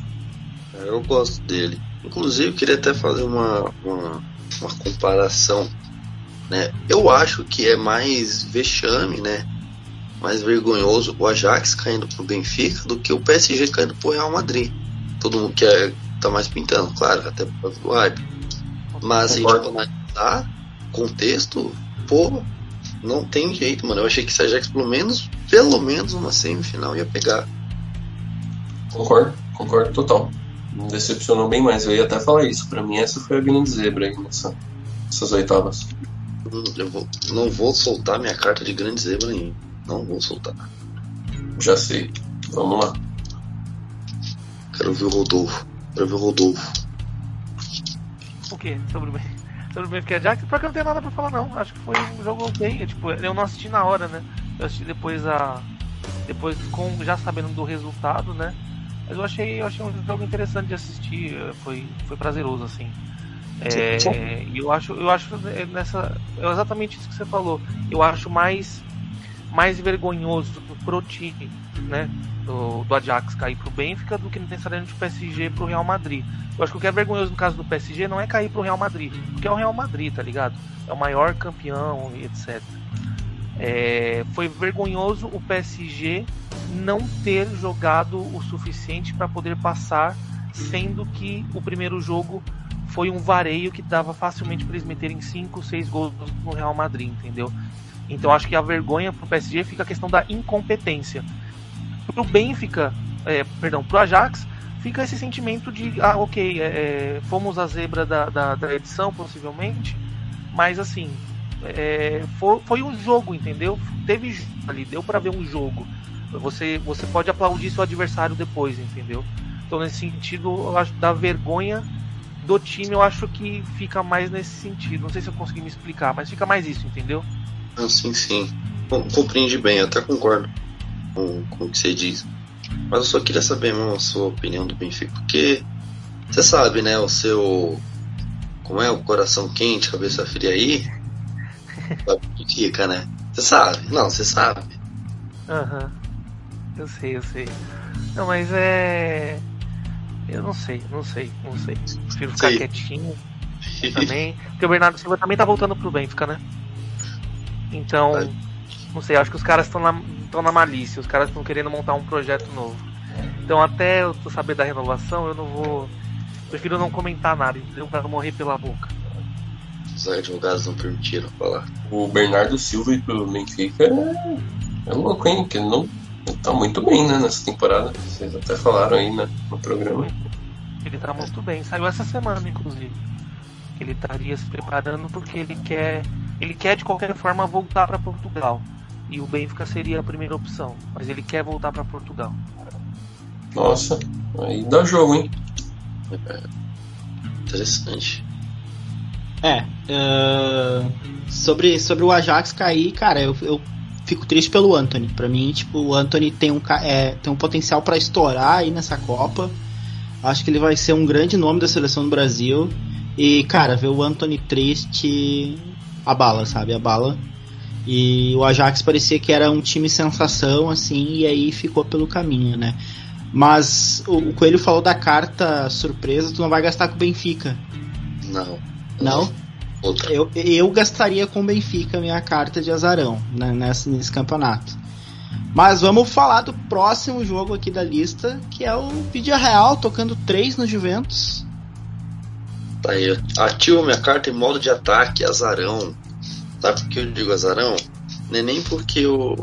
É, eu gosto dele. Inclusive, queria até fazer uma, uma, uma comparação. Né? Eu acho que é mais vexame, né? mais vergonhoso o Ajax caindo pro Benfica do que o PSG caindo pro Real Madrid. Todo mundo quer tá mais pintando, claro, até por causa do hype. Mas se a gente analisar contexto, pô, não tem jeito, mano. Eu achei que esse Ajax pelo menos, pelo menos uma semifinal ia pegar. Concordo, concordo total. Me decepcionou bem mais. Eu ia até falar isso. Pra mim, essa foi a grande zebra aí nessa, nessas oitavas. Hum, eu vou, não vou soltar minha carta de grande zebra nenhum. Não vou soltar. Já sei. Vamos lá. Quero ver o Rodolfo. Quero ver o Rodolfo. O que? Sobre o bem? Sobre o Benfica Ajax? Porque eu não tenho nada pra falar, não. Acho que foi um jogo ok. Tipo, eu não assisti na hora, né? Eu assisti depois a. Depois com já sabendo do resultado, né? Mas eu achei, eu achei um jogo interessante de assistir. Foi, foi prazeroso, assim. É, e eu acho, eu acho nessa. É exatamente isso que você falou. Eu acho mais mais vergonhoso pro time, né? Do, do Ajax cair pro Benfica do que necessariamente o PSG pro Real Madrid. Eu acho que o que é vergonhoso no caso do PSG não é cair pro Real Madrid, porque é o Real Madrid, tá ligado? É o maior campeão e etc. É, foi vergonhoso o PSG não ter jogado o suficiente para poder passar, sendo que o primeiro jogo foi um vareio que dava facilmente para eles meterem 5, 6 gols no Real Madrid, entendeu? Então acho que a vergonha pro PSG fica a questão da incompetência. Pro Benfica, é, perdão, pro Ajax, fica esse sentimento de, ah, ok, é, é, fomos a zebra da, da, da, edição, possivelmente, mas assim, é, foi, foi um jogo, entendeu? Teve ali, deu para ver um jogo. Você, você pode aplaudir seu adversário depois, entendeu? Então, nesse sentido, eu acho da vergonha do time, eu acho que fica mais nesse sentido. Não sei se eu consegui me explicar, mas fica mais isso, entendeu? Não, sim, sim. Compreende bem, eu até concordo com, com o que você diz. Mas eu só queria saber mesmo a sua opinião do Benfica, porque você sabe, né, o seu. Como é o coração quente, cabeça fria aí? Sabe o que fica, né? Você sabe, não, você sabe. Aham. Uhum. Eu sei, eu sei. Não, mas é. Eu não sei, não sei, não sei. Prefiro ficar sei. quietinho também. Porque o Bernardo Silva também tá voltando pro Benfica, né? Então, não sei, acho que os caras estão na, na malícia, os caras estão querendo montar um projeto novo. Então, até eu saber da renovação, eu não vou. Prefiro não comentar nada, entendeu? Pra morrer pela boca. Os advogados não permitiram falar. O Bernardo Silva e pro Benfica é, é louco, hein? Que ele não tá muito bem, né, nessa temporada. Vocês até falaram aí, né, no programa. Ele tá muito bem. Saiu essa semana, inclusive. Ele estaria se preparando porque ele quer ele quer de qualquer forma voltar para Portugal. E o Benfica seria a primeira opção. Mas ele quer voltar para Portugal. Nossa, aí dá jogo, hein? É, interessante. É, uh, sobre, sobre o Ajax cair, cara, eu, eu fico triste pelo Anthony. Para mim, tipo, o Anthony tem um, é, tem um potencial para estourar aí nessa Copa. Acho que ele vai ser um grande nome da seleção do Brasil. E, cara, ver o Anthony triste a bala, sabe? A bala. E o Ajax parecia que era um time sensação, assim, e aí ficou pelo caminho, né? Mas o, o Coelho falou da carta surpresa, tu não vai gastar com o Benfica. Não. Não? Outra. Eu, eu gastaria com o Benfica minha carta de azarão né, nesse, nesse campeonato. Mas vamos falar do próximo jogo aqui da lista, que é o Vídeo Real tocando 3 no Juventus. Tá aí, ativo minha carta em modo de ataque, azarão. Sabe por que eu digo azarão? Não é nem porque o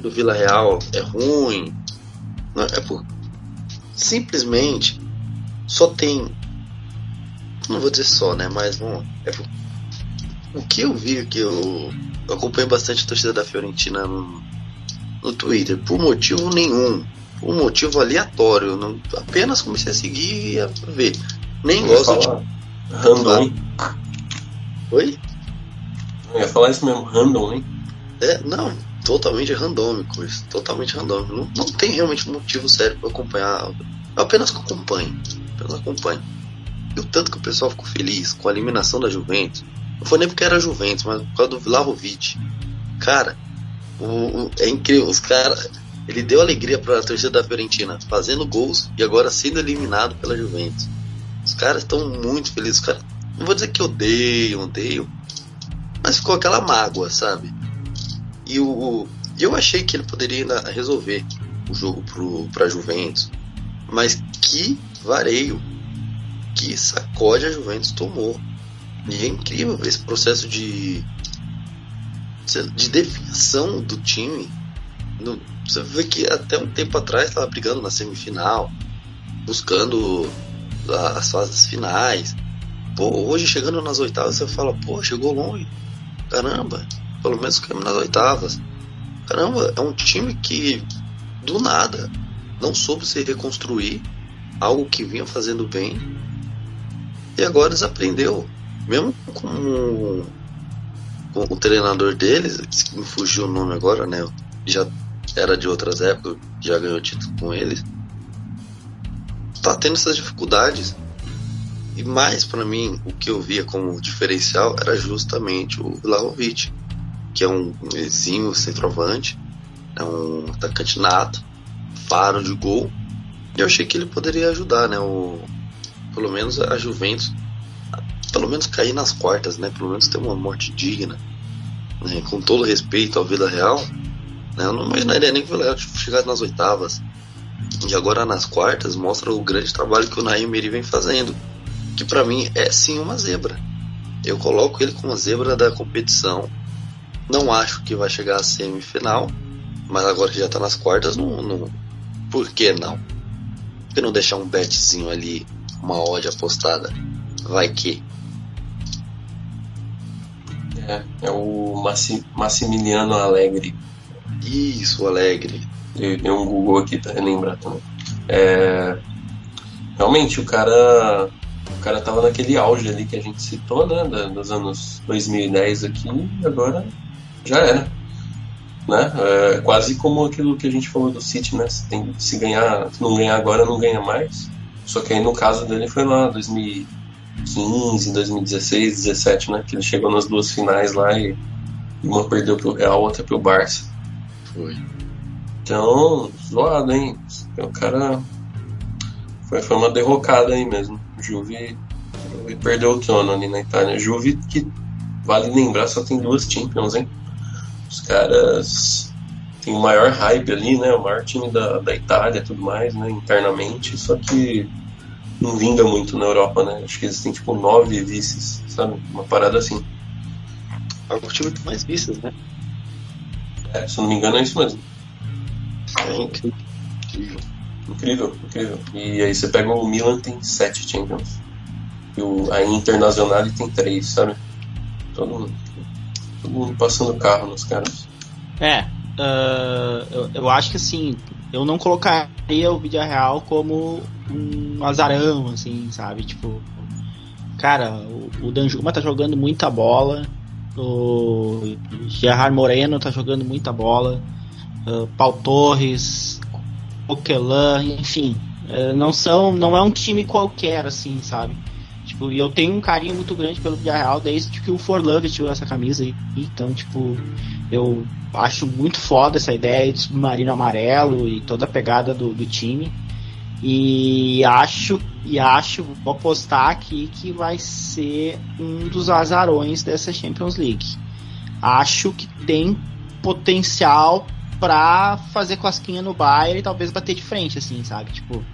do Vila Real é ruim. Não, é por. Simplesmente só tem. Não vou dizer só, né? Mas bom, é por, o que eu vi que eu, eu acompanho bastante a torcida da Fiorentina no, no Twitter, por motivo nenhum. Por motivo aleatório. Não, apenas comecei a seguir e a ver. Nem gosto de Random. Oi? Eu ia falar isso mesmo, random, hein? É, não, totalmente randômico isso, totalmente randômico. Não, não tem realmente motivo sério para acompanhar. Eu apenas acompanho, apenas acompanho. E o tanto que o pessoal ficou feliz com a eliminação da Juventus, não foi nem porque era Juventus, mas por causa do Vlahovic. Cara, o, o, é incrível, os caras. Ele deu alegria para a torcida da Fiorentina, fazendo gols e agora sendo eliminado pela Juventus. Os caras estão muito felizes. Cara, não vou dizer que odeio, odeio, mas ficou aquela mágoa, sabe? E o, eu achei que ele poderia resolver o jogo pro, pra Juventus, mas que vareio, que sacode a Juventus tomou. E é incrível esse processo de de definição do time. No, você vê que até um tempo atrás estava brigando na semifinal, buscando as fases finais. Pô, hoje chegando nas oitavas você fala, pô, chegou longe. Caramba, pelo menos ficamos nas oitavas. Caramba, é um time que do nada não soube se reconstruir, algo que vinha fazendo bem. E agora desaprendeu. Mesmo com, com o treinador deles, que me fugiu o nome agora, né? Já era de outras épocas, já ganhou título com eles. Tá tendo essas dificuldades. E mais para mim, o que eu via como diferencial era justamente o Vlahovic, que é um exímio centroavante, é um atacante nato, faro de gol. E eu achei que ele poderia ajudar, né? O, pelo menos a Juventus, pelo menos cair nas quartas, né? Pelo menos ter uma morte digna. Né? Com todo respeito à vida real, né? eu não imaginaria nem que o Léo chegasse nas oitavas. E agora nas quartas mostra o grande trabalho que o Naim Meri vem fazendo. Que para mim é sim uma zebra. Eu coloco ele como a zebra da competição. Não acho que vai chegar à semifinal. Mas agora que já tá nas quartas, não, não, por que não? Por que não deixar um betzinho ali, uma odd apostada? Vai que. É, é o Massimiliano Alegre. Isso, Alegre. Eu dei um Google aqui pra relembrar também. É, realmente, o cara. O cara tava naquele auge ali que a gente citou, né? dos anos 2010 aqui, e agora já era né? É quase como aquilo que a gente falou do City, né? Se, tem, se ganhar, se não ganhar agora, não ganha mais. Só que aí no caso dele foi lá 2015, 2016, 2017, né? Que ele chegou nas duas finais lá e uma perdeu pro Real, outra pro Barça. Foi. Então, zoado, hein? O cara foi, foi uma derrocada aí mesmo. Juve, Juve perdeu o trono ali na Itália. Juve que vale lembrar só tem duas Champions, hein? Os caras têm o maior hype ali, né? O maior time da, da Itália e tudo mais, né? Internamente, só que não vinga muito na Europa, né? Acho que eles têm tipo nove vices, sabe? Uma parada assim. É o time com mais vices, né? É, se eu não me engano é isso mesmo. É incrível. Incrível, incrível. E aí você pega o Milan tem sete Champions. E o, a Internacional tem três, sabe? Todo mundo. Todo mundo passando carro nos caras. É, uh, eu, eu, acho que assim, eu não colocaria o Vídeo Real como um azarão, assim, sabe? Tipo, cara, o, o Danjuma tá jogando muita bola, o Gerard Moreno tá jogando muita bola, uh, Paul Torres, Coquelin, enfim, uh, não são, não é um time qualquer, assim, sabe? Tipo, e eu tenho um carinho muito grande pelo Villarreal desde que o Forlan vestiu essa camisa aí. Então, tipo, eu acho muito foda essa ideia de submarino amarelo e toda a pegada do, do time. E acho, e acho, vou apostar aqui que vai ser um dos azarões dessa Champions League. Acho que tem potencial para fazer cosquinha no Bayern e talvez bater de frente, assim, sabe? Tipo,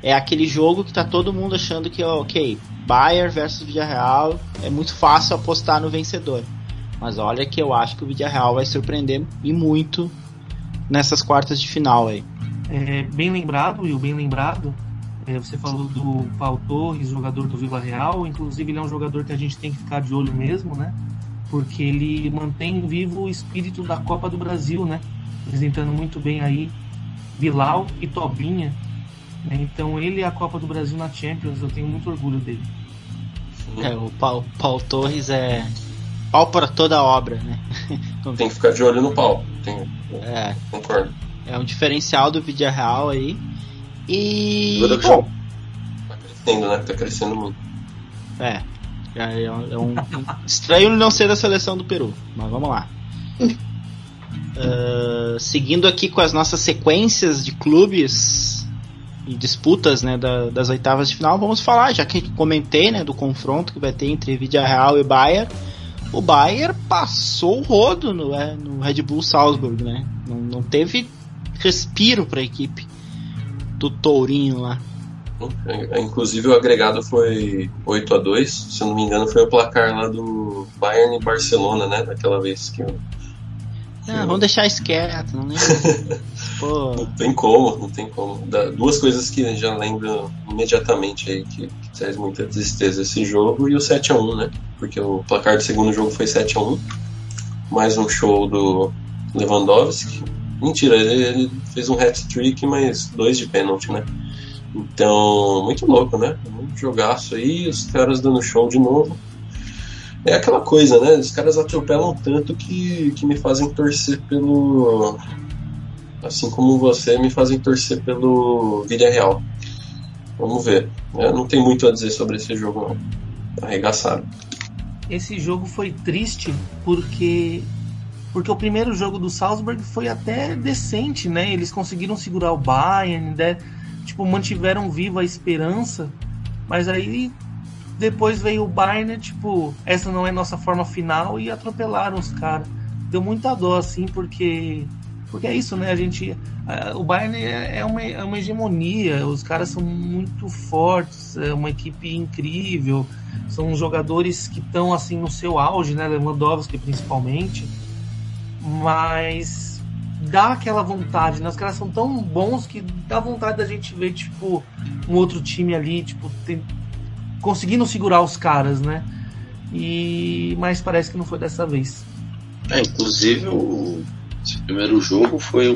é aquele jogo que tá todo mundo achando que, ok, Bayern versus Villarreal, é muito fácil apostar no vencedor. Mas olha que eu acho que o Villarreal vai surpreender e muito nessas quartas de final aí. É, bem lembrado, e o bem lembrado, é, você falou do Paulo Torres, jogador do Vila Real, inclusive ele é um jogador que a gente tem que ficar de olho mesmo, né? Porque ele mantém vivo o espírito da Copa do Brasil, né? Apresentando muito bem aí Bilal e Tobinha, né? Então ele e a Copa do Brasil na Champions, eu tenho muito orgulho dele. É, o Paulo, Paulo Torres é pau para toda a obra, né? Tem que ficar de olho no pau. Tem, é. Concordo. É um diferencial do vídeo real aí. E. Bom, tá crescendo, né? Tá crescendo muito. É. É, é um, estranho não ser da seleção do Peru, mas vamos lá. Uh, seguindo aqui com as nossas sequências de clubes, e disputas né, da, das oitavas de final, vamos falar, já que comentei né, do confronto que vai ter entre Vidia Real e Bayern. O Bayern passou o rodo no, é, no Red Bull Salzburg, né? Não, não teve respiro para a equipe do Tourinho lá. Inclusive o agregado foi 8 a 2 se não me engano foi o placar lá do Bayern e Barcelona, né? Daquela vez que eu. Ah, vamos deixar isso quieto, não. Não tem como, não tem como. duas coisas que já lembro imediatamente aí que, que traz muita tristeza esse jogo e o 7x1, né? Porque o placar do segundo jogo foi 7x1. Mais um show do Lewandowski. Mentira, ele, fez um hat-trick, mas dois de pênalti, né? Então, muito louco, né? Um jogaço aí, os caras dando show de novo. É aquela coisa, né? Os caras atropelam tanto que, que me fazem torcer pelo. Assim como você, me fazem torcer pelo Vida Real. Vamos ver. É, não tem muito a dizer sobre esse jogo, não. Arregaçaram. Esse jogo foi triste porque porque o primeiro jogo do Salzburg foi até decente, né? Eles conseguiram segurar o Bayern, né? tipo mantiveram viva a esperança, mas aí depois veio o Bayern, tipo, essa não é nossa forma final e atropelaram os caras. Deu muita dó assim, porque porque é isso, né? A gente o Bayern é, é uma, é uma hegemonia, os caras são muito fortes, é uma equipe incrível, são jogadores que estão assim no seu auge, né? Lewandowski principalmente mas dá aquela vontade, né? Os caras são tão bons que dá vontade da gente ver, tipo, um outro time ali, tipo, tem... conseguindo segurar os caras, né? E mas parece que não foi dessa vez. É, inclusive o esse primeiro jogo foi,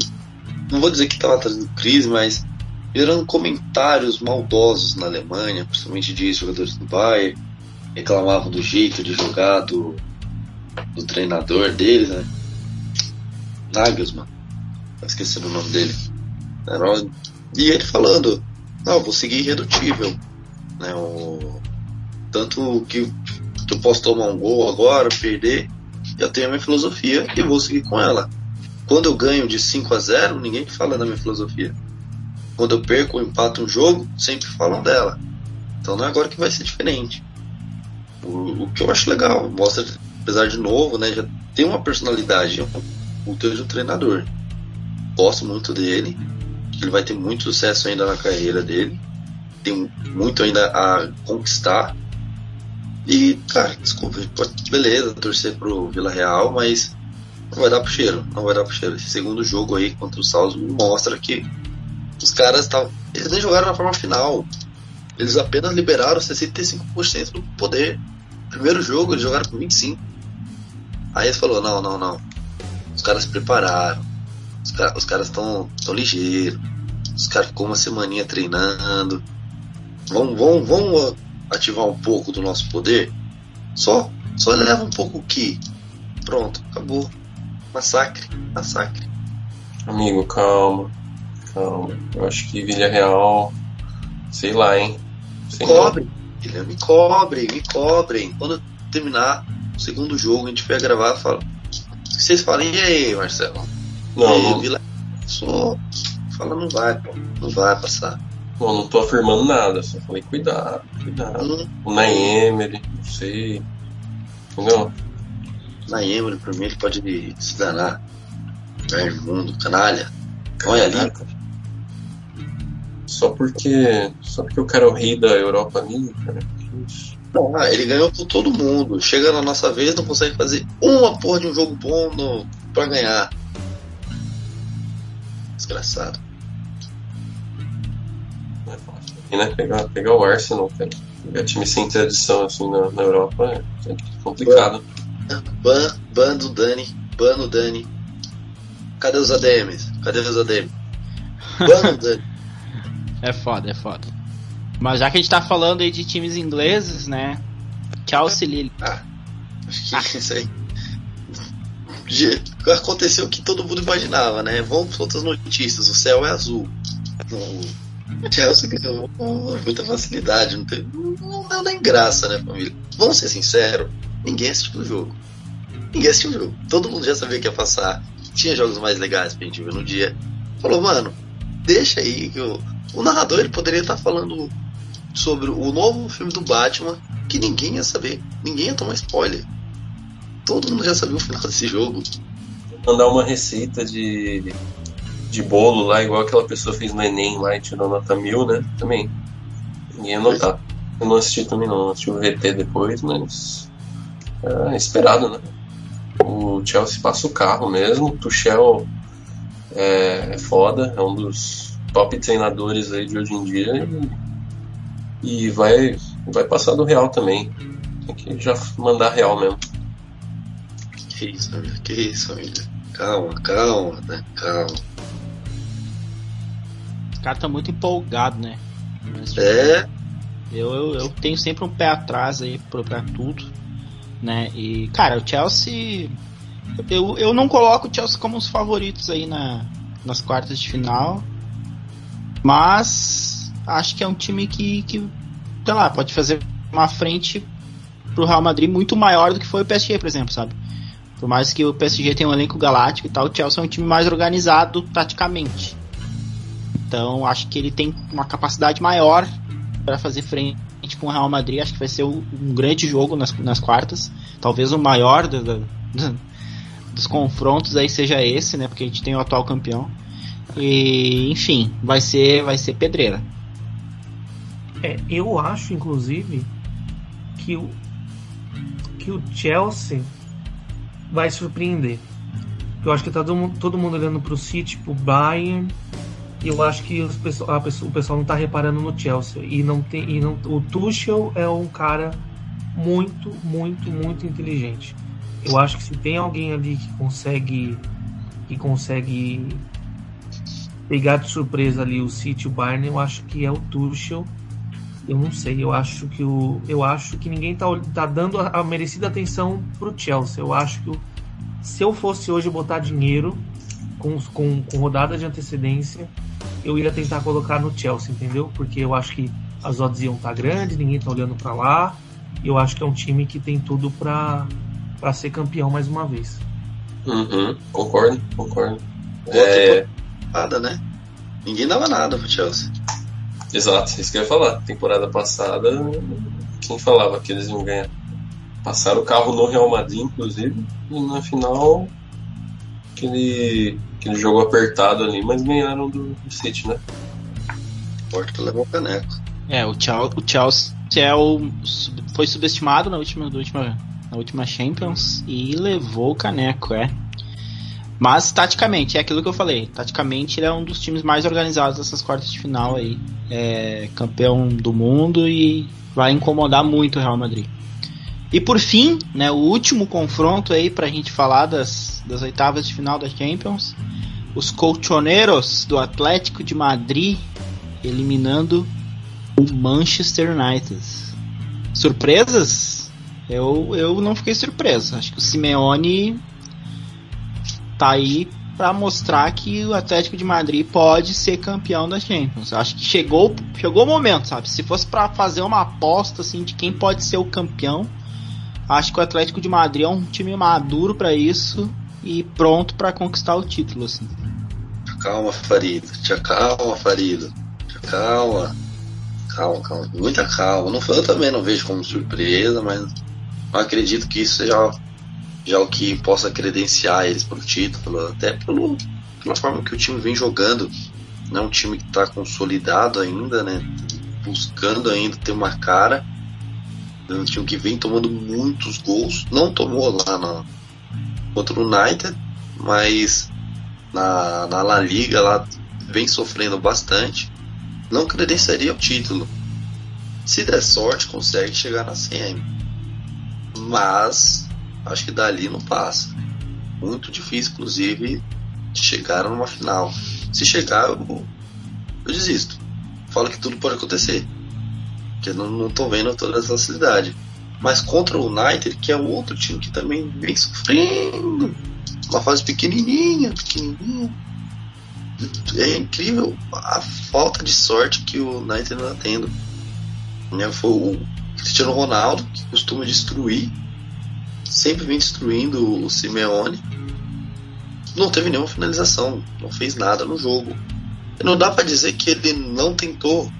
não vou dizer que estava trazendo crise, mas gerando comentários maldosos na Alemanha, principalmente de jogadores do Bayern, reclamavam do jeito de jogar do, do treinador deles, né? Nagelsmann, tá esquecendo o nome dele. E ele falando, não, vou seguir irredutível. Né, o, tanto que, que eu posso tomar um gol agora, perder, eu tenho a minha filosofia e vou seguir com ela. Quando eu ganho de 5 a 0, ninguém fala da minha filosofia. Quando eu perco ou empato um jogo, sempre falam dela. Então não é agora que vai ser diferente. O, o que eu acho legal, mostra, apesar de novo, né, já tem uma personalidade, puta de um treinador. Gosto muito dele. Ele vai ter muito sucesso ainda na carreira dele. Tem muito ainda a conquistar. E, cara, desculpa, beleza, torcer pro Vila Real, mas não vai dar pro cheiro. Não vai dar pro cheiro. Esse segundo jogo aí contra o Salzburg mostra que os caras estavam. Eles nem jogaram na forma final. Eles apenas liberaram 65% do poder. Primeiro jogo, eles jogaram com 25%. Aí eles falou, não, não, não. Os caras se prepararam. Os, os caras estão tão ligeiros. Os caras ficou uma semaninha treinando. Vamos, vamos, vamos ativar um pouco do nosso poder. Só, só leva um pouco que. Pronto, acabou. Massacre, massacre. Amigo, calma, calma. Eu acho que Vila Real, sei lá, hein. Sei cobre, Guilherme, me cobre, me cobrem. Quando terminar o segundo jogo, a gente vai gravar e fala vocês falam, e aí, Marcelo? Não, não. Vila... Só fala, não vai, pô. Não vai passar. Não, não tô afirmando nada, só falei cuidado, cuidado. Hum. O Naemery, não sei. Entendeu? Naemery, pra mim, ele pode se danar. É imundo, canalha. Olha ali. Só porque. Só porque o cara é o rei da Europa League, cara. Não, ah, ele ganhou com todo mundo. Chega na nossa vez, não consegue fazer uma porra de um jogo bom no, pra ganhar. Desgraçado. Não é fácil. E, né, pegar, pegar o Arsenal, cara. Pegar time sem tradição assim na, na Europa é, é complicado. Ban, ban do Dani. Ban do Dani. Cadê os ADMs? Cadê os ADMs? Ban do Dani. É foda, é foda. Mas já que a gente tá falando aí de times ingleses, né? Chelsea Lille. Ah, acho que ah. isso aí. Aconteceu o que todo mundo imaginava, né? Vamos para outras notícias. O céu é azul. O Chelsea ganhou com muita facilidade. Não, tem, não deu nem graça, né, família? Vamos ser sinceros: ninguém assistiu o jogo. Ninguém assistiu o jogo. Todo mundo já sabia que ia passar. Tinha jogos mais legais pra gente ver no dia. Falou, mano, deixa aí que o, o narrador ele poderia estar falando sobre o novo filme do Batman que ninguém ia saber, ninguém ia tomar spoiler. Todo mundo já sabia o final desse jogo. Mandar uma receita de, de bolo lá, igual aquela pessoa fez no Enem lá e tirou nota mil, né? Também. Ninguém ia notar. Eu não assisti também não, assisti o VT depois, mas. É esperado, né? O Chelsea passa o carro mesmo, o Tuchel é, é foda, é um dos top treinadores aí de hoje em dia e, e vai, vai passar do Real também. Tem que já mandar Real mesmo. Que isso, amigo, que isso, amigo. Calma, calma, né? Calma. O cara tá muito empolgado, né? Mas, é. Eu, eu, eu, tenho sempre um pé atrás aí pra, pra tudo, né? E, cara, o Chelsea. Eu, eu não coloco o Chelsea como os favoritos aí na, nas quartas de final. Mas acho que é um time que, que sei lá, pode fazer uma frente pro Real Madrid muito maior do que foi o PSG, por exemplo, sabe? Por mais que o PSG tenha um elenco galáctico e tal, o Chelsea é um time mais organizado taticamente. Então acho que ele tem uma capacidade maior para fazer frente com o Real Madrid. Acho que vai ser um grande jogo nas, nas quartas. Talvez o maior do, do, dos confrontos aí seja esse, né? Porque a gente tem o atual campeão. E, enfim, vai ser, vai ser pedreira. É, eu acho, inclusive, que o, que o Chelsea vai surpreender. Eu acho que tá todo mundo, todo mundo olhando pro City, pro Bayern. Eu acho que os, pessoa, o pessoal não tá reparando no Chelsea. E não tem. E não, o Tuchel é um cara muito, muito, muito inteligente. Eu acho que se tem alguém ali que consegue. que consegue pegar de surpresa ali o City, o Bayern, eu acho que é o Tuchel. Eu não sei, eu acho que o eu acho que ninguém tá, tá dando a, a merecida atenção pro Chelsea. Eu acho que o, se eu fosse hoje botar dinheiro com, com, com rodada de antecedência, eu ia tentar colocar no Chelsea, entendeu? Porque eu acho que as odds iam estar tá grandes, ninguém tá olhando para lá. E eu acho que é um time que tem tudo para ser campeão mais uma vez. Uhum, concordo, concordo. É... Nada, né? Ninguém dava nada pro Chelsea. Exato, isso que eu ia falar. Temporada passada, quem falava que eles iam ganhar? Passaram o carro no Real Madrid, inclusive, e na final aquele, aquele jogo apertado ali, mas ganharam do, do City, né? Porto levou o caneco. É, o Chelsea, o Chelsea é o, foi subestimado na última, na última, na última Champions e levou o caneco, é. Mas taticamente, é aquilo que eu falei. Taticamente ele é um dos times mais organizados dessas quartas de final aí. É campeão do mundo e vai incomodar muito o Real Madrid. E por fim, né, o último confronto aí pra gente falar das, das oitavas de final da Champions. Os colchoneros do Atlético de Madrid eliminando o Manchester United. Surpresas? Eu, eu não fiquei surpreso. Acho que o Simeone tá aí para mostrar que o Atlético de Madrid pode ser campeão da Champions. Acho que chegou, chegou o momento, sabe? Se fosse para fazer uma aposta assim de quem pode ser o campeão, acho que o Atlético de Madrid é um time maduro para isso e pronto para conquistar o título, assim. Calma, Farido. Calma, Farido. Calma. Calma, calma. Muita calma. Não, eu também não vejo como surpresa, mas acredito que isso seja já o que possa credenciar eles para o título, até pelo, pela forma que o time vem jogando. Não é um time que está consolidado ainda, né? Buscando ainda ter uma cara. É um time que vem tomando muitos gols. Não tomou lá na, contra o United, mas na, na La Liga lá vem sofrendo bastante. Não credenciaria o título. Se der sorte, consegue chegar na CM. Mas acho que dali não passa. Muito difícil, inclusive, chegar numa final. Se chegar, eu, eu desisto. Falo que tudo pode acontecer. Porque não, não tô vendo toda essa facilidade. Mas contra o United, que é um outro time que também vem sofrendo. Uma fase pequenininha, pequenininha. É incrível a falta de sorte que o United está tendo. Né, foi o Cristiano Ronaldo, que costuma destruir sempre vem destruindo o Simeone. Não teve nenhuma finalização, não fez nada no jogo. Não dá para dizer que ele não tentou.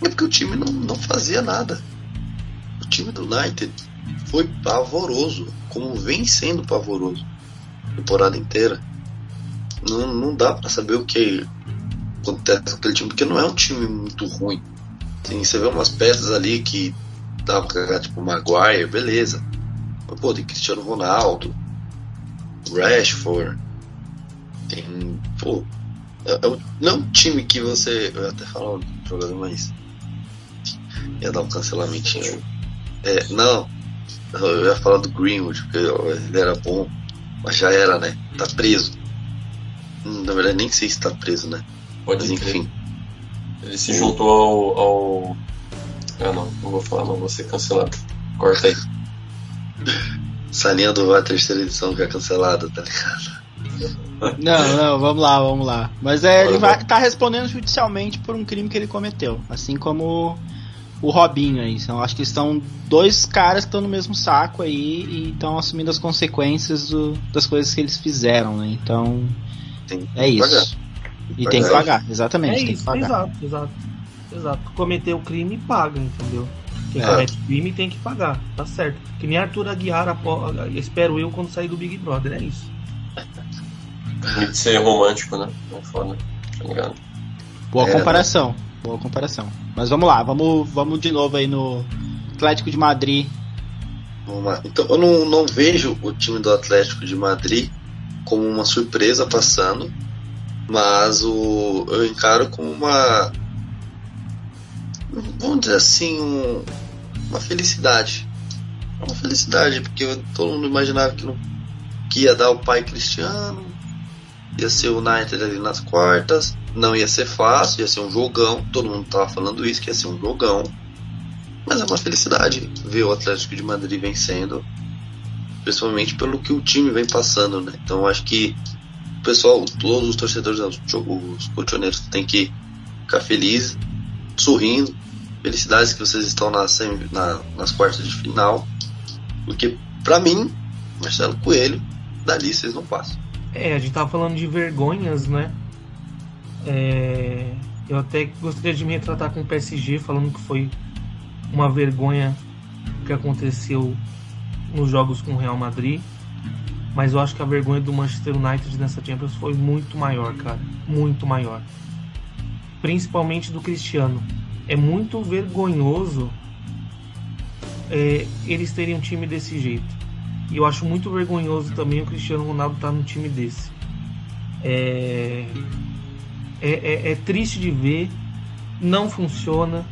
É porque o time não, não fazia nada. O time do United foi pavoroso, como vem sendo pavoroso a temporada inteira. Não, não dá para saber o que acontece com aquele time, porque não é um time muito ruim. Assim, você vê umas peças ali que dá pra cagar, tipo Maguire, beleza. Pô, tem Cristiano Ronaldo, Rashford, Tem. Pô. É, é, não é um time que você. Eu ia até falar um jogador, mas. Ia dar um cancelamentinho. É, não. Eu ia falar do Greenwood, porque ele era bom. Mas já era, né? Tá preso. Na verdade, nem sei se tá preso, né? Pode mas, enfim. Ele se juntou ao, ao. Ah, não. Não vou falar, não. Vou ser cancelado. Corta aí. Salinha do VAR terceira edição que é cancelada, tá ligado? Não, não, vamos lá, vamos lá. Mas é, ele vai, tá respondendo judicialmente por um crime que ele cometeu. Assim como o Robinho aí. Então, acho que estão dois caras que estão no mesmo saco aí e estão assumindo as consequências do, das coisas que eles fizeram, né? Então. é isso. Pagar. E tem que pagar, exatamente. É tem isso, que pagar. exato, exato. Exato. Cometeu o crime paga, entendeu? Quem é. comete crime tem que pagar, tá certo. Que nem Arthur Aguiar, espero eu, quando sair do Big Brother, é isso. De ser romântico, né? É foda, tá ligado? Boa é, comparação, né? boa comparação. Mas vamos lá, vamos, vamos de novo aí no Atlético de Madrid. Vamos lá. Então eu não, não vejo o time do Atlético de Madrid como uma surpresa passando, mas o, eu encaro como uma. Vamos dizer assim, um, uma felicidade. Uma felicidade, porque todo mundo imaginava que, não, que ia dar o pai Cristiano, ia ser o United ali nas quartas, não ia ser fácil, ia ser um jogão, todo mundo tava falando isso, que ia ser um jogão. Mas é uma felicidade ver o Atlético de Madrid vencendo, principalmente pelo que o time vem passando, né? Então acho que o pessoal, todos os torcedores, os, os colchoneiros têm que ficar felizes, sorrindo. Felicidades que vocês estão na, na, nas quartas de final, porque para mim, Marcelo Coelho, dali vocês não passam. É, a gente tava falando de vergonhas, né? É, eu até gostaria de me retratar com o PSG, falando que foi uma vergonha que aconteceu nos jogos com o Real Madrid. Mas eu acho que a vergonha do Manchester United nessa Champions foi muito maior, cara. Muito maior. Principalmente do Cristiano. É muito vergonhoso é, eles terem um time desse jeito. E eu acho muito vergonhoso também o Cristiano Ronaldo estar tá num time desse. É, é, é, é triste de ver, não funciona,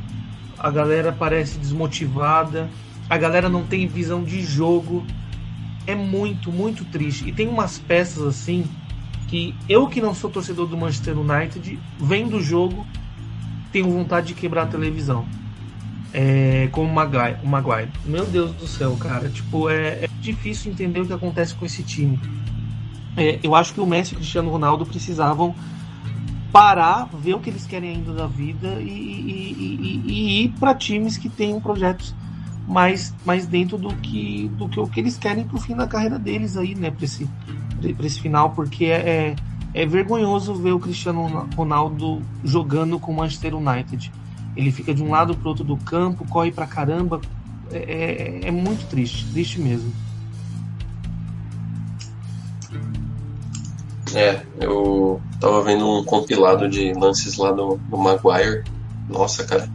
a galera parece desmotivada, a galera não tem visão de jogo. É muito, muito triste. E tem umas peças assim que eu que não sou torcedor do Manchester United, vendo o jogo, tenho vontade de quebrar a televisão é, como o Maguire, o Maguire. Meu Deus do céu, cara. Tipo, é, é difícil entender o que acontece com esse time. É, eu acho que o Messi e o Cristiano Ronaldo precisavam parar, ver o que eles querem ainda da vida e, e, e, e ir para times que tenham projetos mais, mais dentro do que, do que o que eles querem pro fim da carreira deles aí, né? Pra esse, pra esse final, porque é, é, é vergonhoso ver o Cristiano Ronaldo jogando com o Manchester United ele fica de um lado pro outro do campo, corre pra caramba. É, é, é muito triste, triste mesmo. É, eu tava vendo um compilado de lances lá do, do Maguire. Nossa, cara.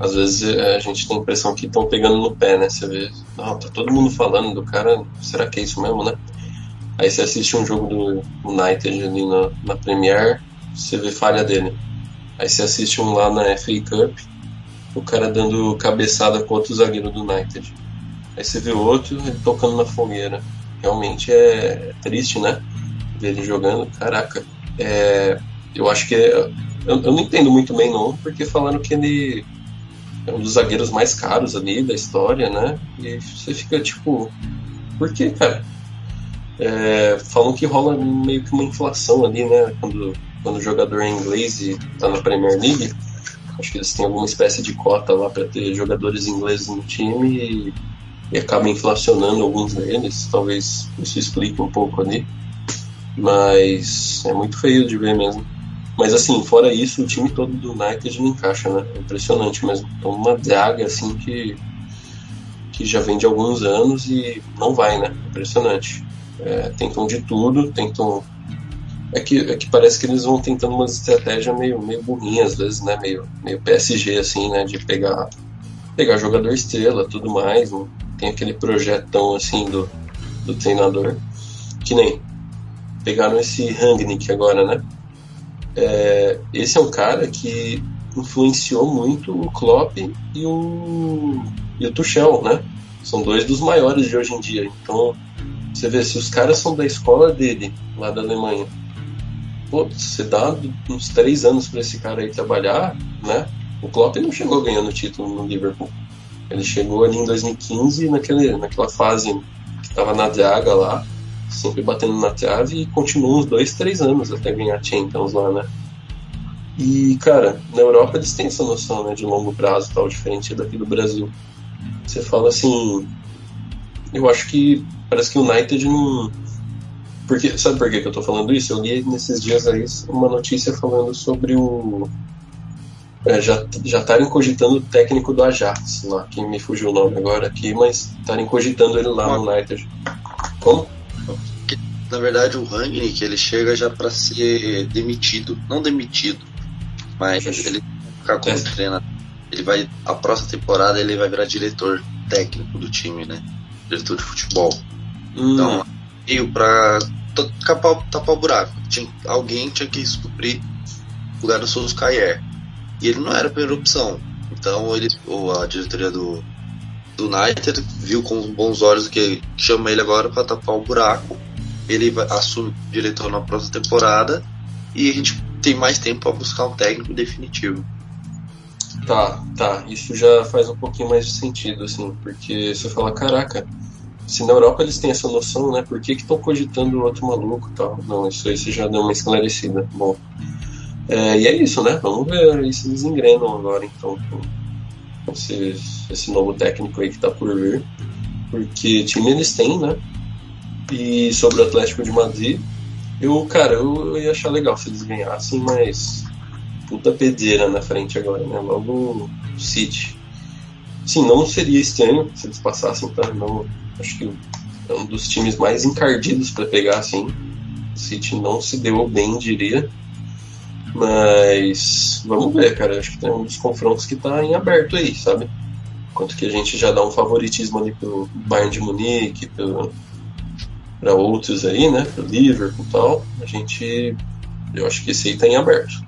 Às vezes é, a gente tem a impressão que estão pegando no pé, né? Você vê, não, tá todo mundo falando do cara, será que é isso mesmo, né? Aí você assiste um jogo do United ali na, na Premier, você vê falha dele. Aí você assiste um lá na FA Cup, o cara dando cabeçada com outro zagueiro do United. Aí você vê outro ele tocando na fogueira. Realmente é triste, né? Ver ele jogando. Caraca, é, eu acho que. É, eu, eu não entendo muito bem, não, porque falaram que ele é um dos zagueiros mais caros ali da história, né? E você fica tipo, por que, cara? É, falam que rola meio que uma inflação ali, né? Quando quando o jogador é inglês e está na Premier League, acho que eles têm alguma espécie de cota lá para ter jogadores ingleses no time e, e acaba inflacionando alguns deles. Talvez isso explique um pouco ali. Mas é muito feio de ver mesmo. Mas assim, fora isso, o time todo do United não encaixa, né? É impressionante mesmo. É uma draga assim que, que já vem de alguns anos e não vai, né? Impressionante. É, tentam de tudo, tentam é que, é que parece que eles vão tentando uma estratégia meio, meio burrinha às vezes, né? Meio, meio PSG, assim, né? De pegar, pegar jogador estrela tudo mais. Não tem aquele projetão, assim, do, do treinador. Que nem pegaram esse Rangnick agora, né? É, esse é um cara que influenciou muito o Klopp e o, e o Tuchel, né? São dois dos maiores de hoje em dia. Então, você vê, se os caras são da escola dele, lá da Alemanha, pô, você dá uns três anos para esse cara aí trabalhar, né? O Klopp não chegou ganhando título no Liverpool. Ele chegou ali em 2015, naquele, naquela fase que estava na draga lá, sempre batendo na trave, e continuou uns dois, três anos até ganhar Champions lá, né? E, cara, na Europa eles têm essa noção né, de longo prazo, tal, diferente daqui do Brasil. Você fala assim. Eu acho que parece que o United não. Porque, sabe por que eu tô falando isso? Eu li nesses dias aí uma notícia falando sobre o. É, já estarem cogitando o técnico do Ajax lá, que me fugiu o nome agora aqui, mas estarem cogitando ele lá no United. Como? Na verdade, o Rangnick ele chega já para ser demitido, não demitido, mas ele ficar como é. treinador. Ele vai a próxima temporada ele vai virar diretor técnico do time, né? Diretor de futebol. Hum. Então, veio para tapar, tapar o buraco. Tinha, alguém tinha que suprir o lugar do Solskjaer. E ele não era a primeira opção. Então ele, ou a diretoria do, do United viu com bons olhos que chama ele agora para tapar o buraco. Ele vai, assume diretor na próxima temporada e a gente tem mais tempo para buscar um técnico definitivo. Tá, tá. Isso já faz um pouquinho mais de sentido, assim, porque você fala, caraca, se na Europa eles têm essa noção, né? Por que estão cogitando outro maluco e tal? Não, isso aí você já deu uma esclarecida. Bom. É, e é isso, né? Vamos ver aí se eles engrenam agora, então, com esse, esse novo técnico aí que tá por vir. Porque time eles têm, né? E sobre o Atlético de Madrid, eu, cara, eu, eu ia achar legal se eles ganhassem, mas puta pedreira na frente agora, né? Logo City. Sim, não seria estranho se eles passassem, tá? Não, acho que é um dos times mais encardidos para pegar, assim. O City não se deu bem, diria. Mas vamos ver, cara. Acho que tem um dos confrontos que tá em aberto aí, sabe? Enquanto que a gente já dá um favoritismo ali pro Bayern de Munique, pro, para outros aí, né? Pro Liverpool e tal. A gente. Eu acho que esse aí tá em aberto.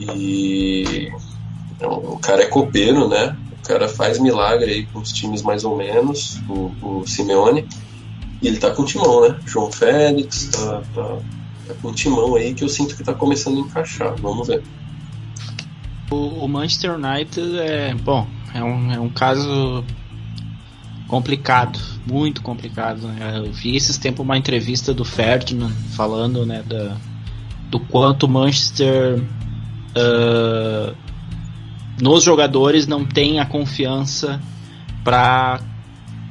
E. O cara é copeiro, né? O cara faz milagre aí com os times mais ou menos, o, o Simeone. E ele tá com timão, né? João Félix, tá, tá, tá com timão aí que eu sinto que tá começando a encaixar. Vamos ver. O, o Manchester United é. Bom, é um, é um caso complicado, muito complicado. Né? Eu vi esses tempos uma entrevista do Ferdinand falando né, da, do quanto Manchester uh, nos jogadores não tem a confiança para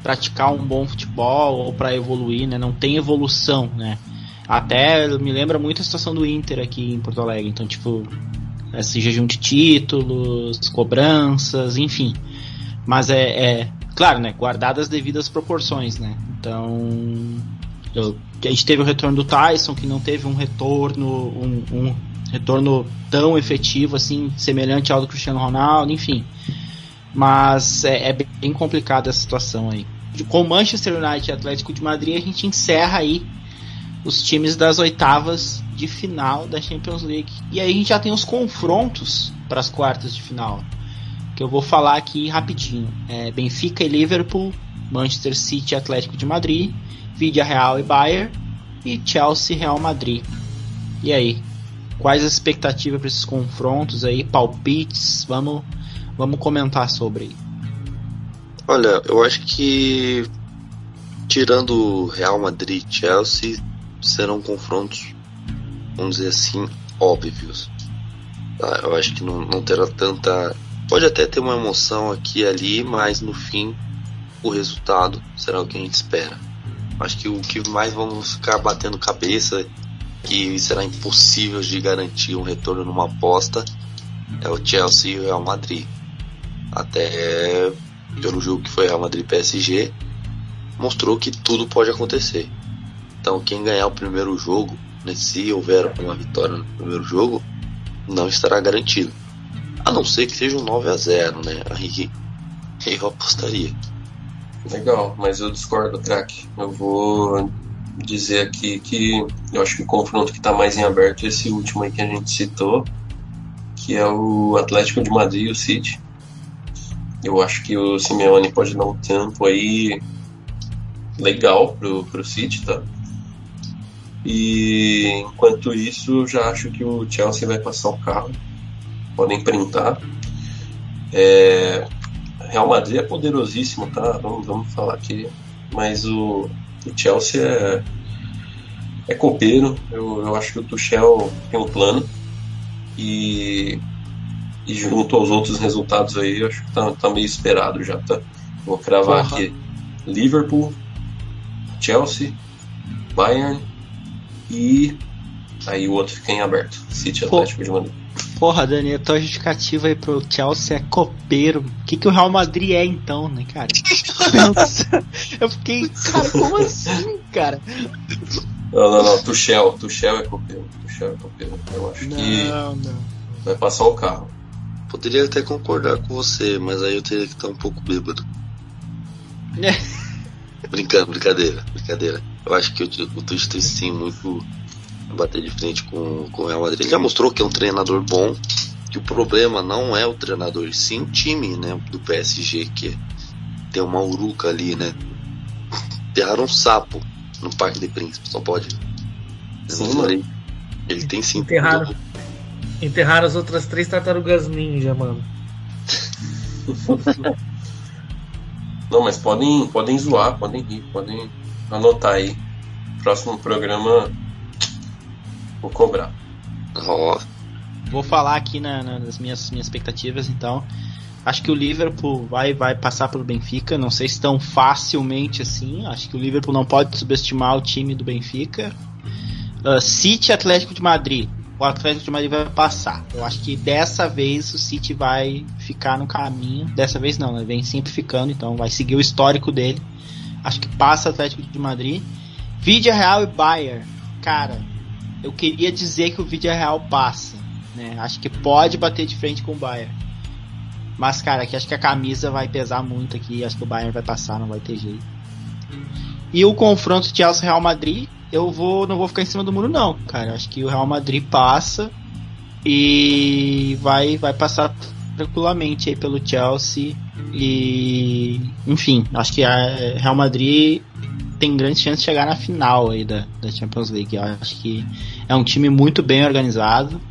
praticar um bom futebol ou para evoluir, né? Não tem evolução, né? Até me lembra muito a situação do Inter aqui em Porto Alegre. Então, tipo, esse jejum de títulos, cobranças, enfim. Mas é, é claro, né? Guardadas as devidas proporções, né? Então, eu, a gente teve o retorno do Tyson, que não teve um retorno, um, um retorno tão efetivo assim, semelhante ao do Cristiano Ronaldo, enfim. Mas é, é bem complicada a situação aí. Com Manchester United e Atlético de Madrid, a gente encerra aí os times das oitavas de final da Champions League. E aí a gente já tem os confrontos para as quartas de final que eu vou falar aqui rapidinho. É Benfica e Liverpool, Manchester City e Atlético de Madrid, Vidia Real e Bayern e Chelsea Real Madrid. E aí, quais as expectativas para esses confrontos aí, palpites? Vamos, vamos comentar sobre. Olha, eu acho que tirando Real Madrid e Chelsea serão confrontos, vamos dizer assim, óbvios. Tá? Eu acho que não, não terá tanta Pode até ter uma emoção aqui e ali, mas no fim o resultado será o que a gente espera. Acho que o que mais vamos ficar batendo cabeça, que será impossível de garantir um retorno numa aposta, é o Chelsea e o Real Madrid. Até pelo jogo que foi Real Madrid PSG, mostrou que tudo pode acontecer. Então quem ganhar o primeiro jogo, né, se houver uma vitória no primeiro jogo, não estará garantido. A não ser que seja um 9 a 0 né? Aí eu apostaria. Legal, mas eu discordo, craque. Eu vou dizer aqui que eu acho que o confronto que está mais em aberto é esse último aí que a gente citou, que é o Atlético de Madrid e o City. Eu acho que o Simeone pode dar um tempo aí legal pro, pro City, tá? E enquanto isso, eu já acho que o Chelsea vai passar o carro. Podem printar. É, Real Madrid é poderosíssimo, tá? Vamos, vamos falar aqui. Mas o, o Chelsea é, é copeiro. Eu, eu acho que o Tuchel tem um plano. E, e junto aos outros resultados aí, eu acho que tá, tá meio esperado já, tá? Vou cravar Porra. aqui: Liverpool, Chelsea, Bayern e aí o outro fica em aberto. City Atlético de Madrid. Porra, Dani, a tua justificativa aí pro Chelsea é copeiro. O que, que o Real Madrid é então, né, cara? eu fiquei, cara, como assim, cara? Não, não, não. Tuchel, Tuchel é copeiro. Tuchel é copeiro. Eu acho não, que não. vai passar o carro. Poderia até concordar com você, mas aí eu teria que estar um pouco bêbado. É. Brincando, brincadeira, brincadeira. Eu acho que o, o Tuchel tem sim muito bater de frente com, com o Real Madrid. Ele já mostrou que é um treinador bom, que o problema não é o treinador, sim o time né, do PSG, que tem uma uruca ali, né? Enterraram um sapo no Parque de Príncipes, só pode. Sim, ele, ele tem sim. Enterraram, enterraram as outras três tartarugas ninja, mano. Não, mas podem, podem zoar, podem rir, podem anotar aí. Próximo programa Vou cobrar. Oh. Vou falar aqui na, na, nas minhas, minhas expectativas, então. Acho que o Liverpool vai, vai passar pelo Benfica. Não sei se tão facilmente assim. Acho que o Liverpool não pode subestimar o time do Benfica. Uh, City Atlético de Madrid. O Atlético de Madrid vai passar. Eu acho que dessa vez o City vai ficar no caminho. Dessa vez não, né? Vem sempre ficando, então vai seguir o histórico dele. Acho que passa Atlético de Madrid. Vídeo Real e Bayern. Cara, eu queria dizer que o vídeo real passa. Né? Acho que pode bater de frente com o Bayern. Mas, cara, aqui acho que a camisa vai pesar muito aqui. Acho que o Bayern vai passar, não vai ter jeito. E o confronto Chelsea-Real Madrid, eu vou, não vou ficar em cima do muro, não, cara. Acho que o Real Madrid passa e vai, vai passar tranquilamente aí pelo Chelsea. E, enfim, acho que a Real Madrid tem grande chance de chegar na final aí da, da Champions League. Eu acho que é um time muito bem organizado.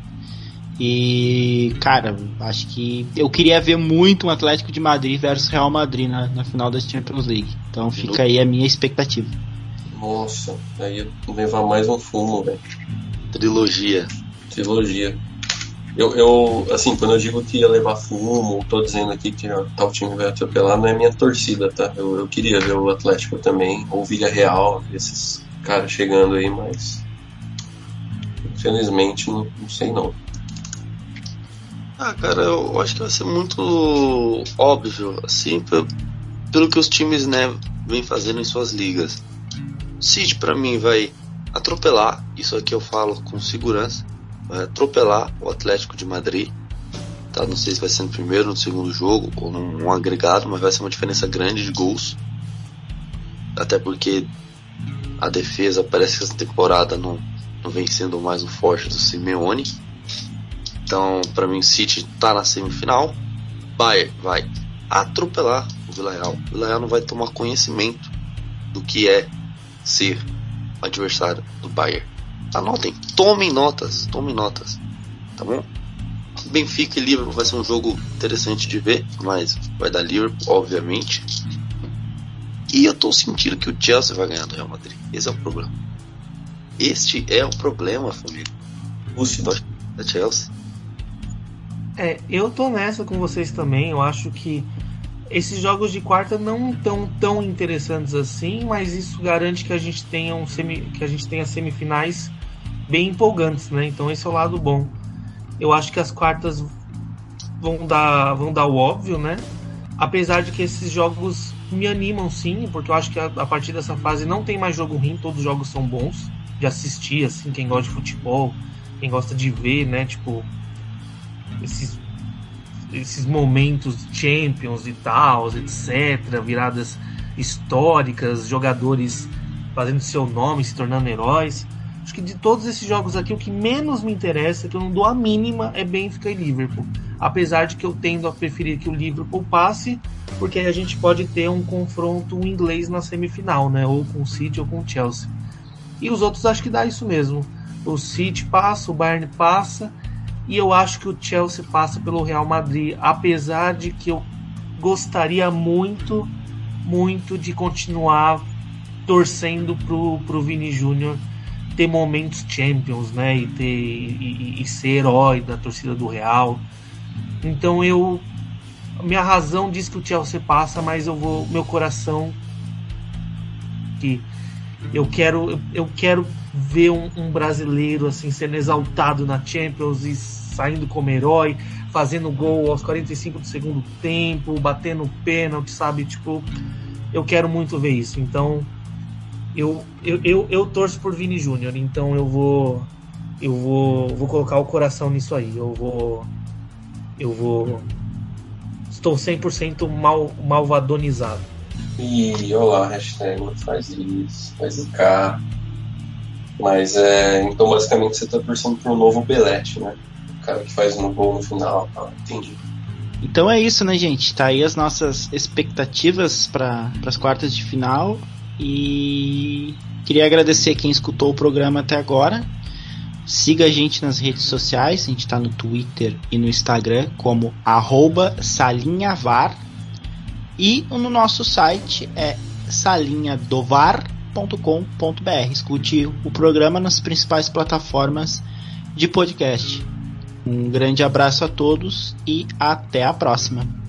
E, cara, acho que eu queria ver muito um Atlético de Madrid versus Real Madrid na, na final da Champions League. Então fica aí a minha expectativa. Nossa, aí levar mais um fumo, velho. Trilogia. Trilogia. Eu, eu, assim, quando eu digo que ia levar fumo, tô dizendo aqui que tal time vai atropelar, não é minha torcida, tá? Eu, eu queria ver o Atlético também, ou Villarreal, esses caras chegando aí, mas. Infelizmente, não, não sei não. Ah, cara, eu acho que vai ser muito óbvio, assim, pelo, pelo que os times, né, vêm fazendo em suas ligas. City, para mim, vai atropelar, isso aqui eu falo com segurança vai atropelar o Atlético de Madrid. Tá? Não sei se vai ser no primeiro, no segundo jogo ou num agregado, mas vai ser uma diferença grande de gols. Até porque a defesa parece que essa temporada não, não vem sendo mais o forte do Simeone. Então, para mim, o City tá na semifinal. Bayern vai atropelar o Villarreal. O Villarreal não vai tomar conhecimento do que é ser adversário do Bayern. Anotem, tomem notas, tomem notas, tá bom? Benfica e Liverpool vai ser um jogo interessante de ver, mas vai dar Liverpool, obviamente. E eu tô sentindo que o Chelsea vai ganhar do Real Madrid. Esse é o problema. Este é o problema, família. O da Chelsea. É, eu tô nessa com vocês também. Eu acho que esses jogos de quarta não tão tão interessantes assim, mas isso garante que a gente tenha um semi, que a gente tenha semifinais bem empolgantes, né? Então esse é o lado bom. Eu acho que as quartas vão dar, vão dar o óbvio, né? Apesar de que esses jogos me animam sim, porque eu acho que a, a partir dessa fase não tem mais jogo ruim, todos os jogos são bons de assistir, assim, quem gosta de futebol, quem gosta de ver, né? Tipo, esses, esses momentos Champions e tal, etc., viradas históricas, jogadores fazendo seu nome, se tornando heróis. Acho que de todos esses jogos aqui, o que menos me interessa, que eu não dou a mínima, é Benfica e Liverpool. Apesar de que eu tendo a preferir que o Liverpool passe, porque aí a gente pode ter um confronto inglês na semifinal, né? Ou com o City ou com o Chelsea. E os outros acho que dá isso mesmo. O City passa, o Bayern passa, e eu acho que o Chelsea passa pelo Real Madrid, apesar de que eu gostaria muito, muito de continuar torcendo pro, pro Vini Júnior ter momentos champions, né? E, ter, e, e, ser herói da torcida do Real. Então eu. Minha razão diz que o Chelsea passa, mas eu vou. Meu coração. Que eu quero, eu quero ver um, um brasileiro assim sendo exaltado na Champions e saindo como herói, fazendo gol aos 45 do segundo tempo, batendo pênalti, sabe? Tipo, eu quero muito ver isso. Então, eu, eu, eu, eu torço por Vini Júnior, então eu vou eu vou, vou colocar o coração nisso aí. Eu vou eu vou estou 100% mal malvadonizado. E olá, hashtag faz isso, faz o K. Mas é, então basicamente você está torcendo pro novo Belete, né? O cara que faz um gol no final, tá? entendi. Então é isso, né, gente? Tá aí as nossas expectativas para as quartas de final. E queria agradecer quem escutou o programa até agora. Siga a gente nas redes sociais, a gente está no Twitter e no Instagram como salinhavar. E no nosso site é salinhadovar.com.br. Escute o programa nas principais plataformas de podcast. Um grande abraço a todos e até a próxima.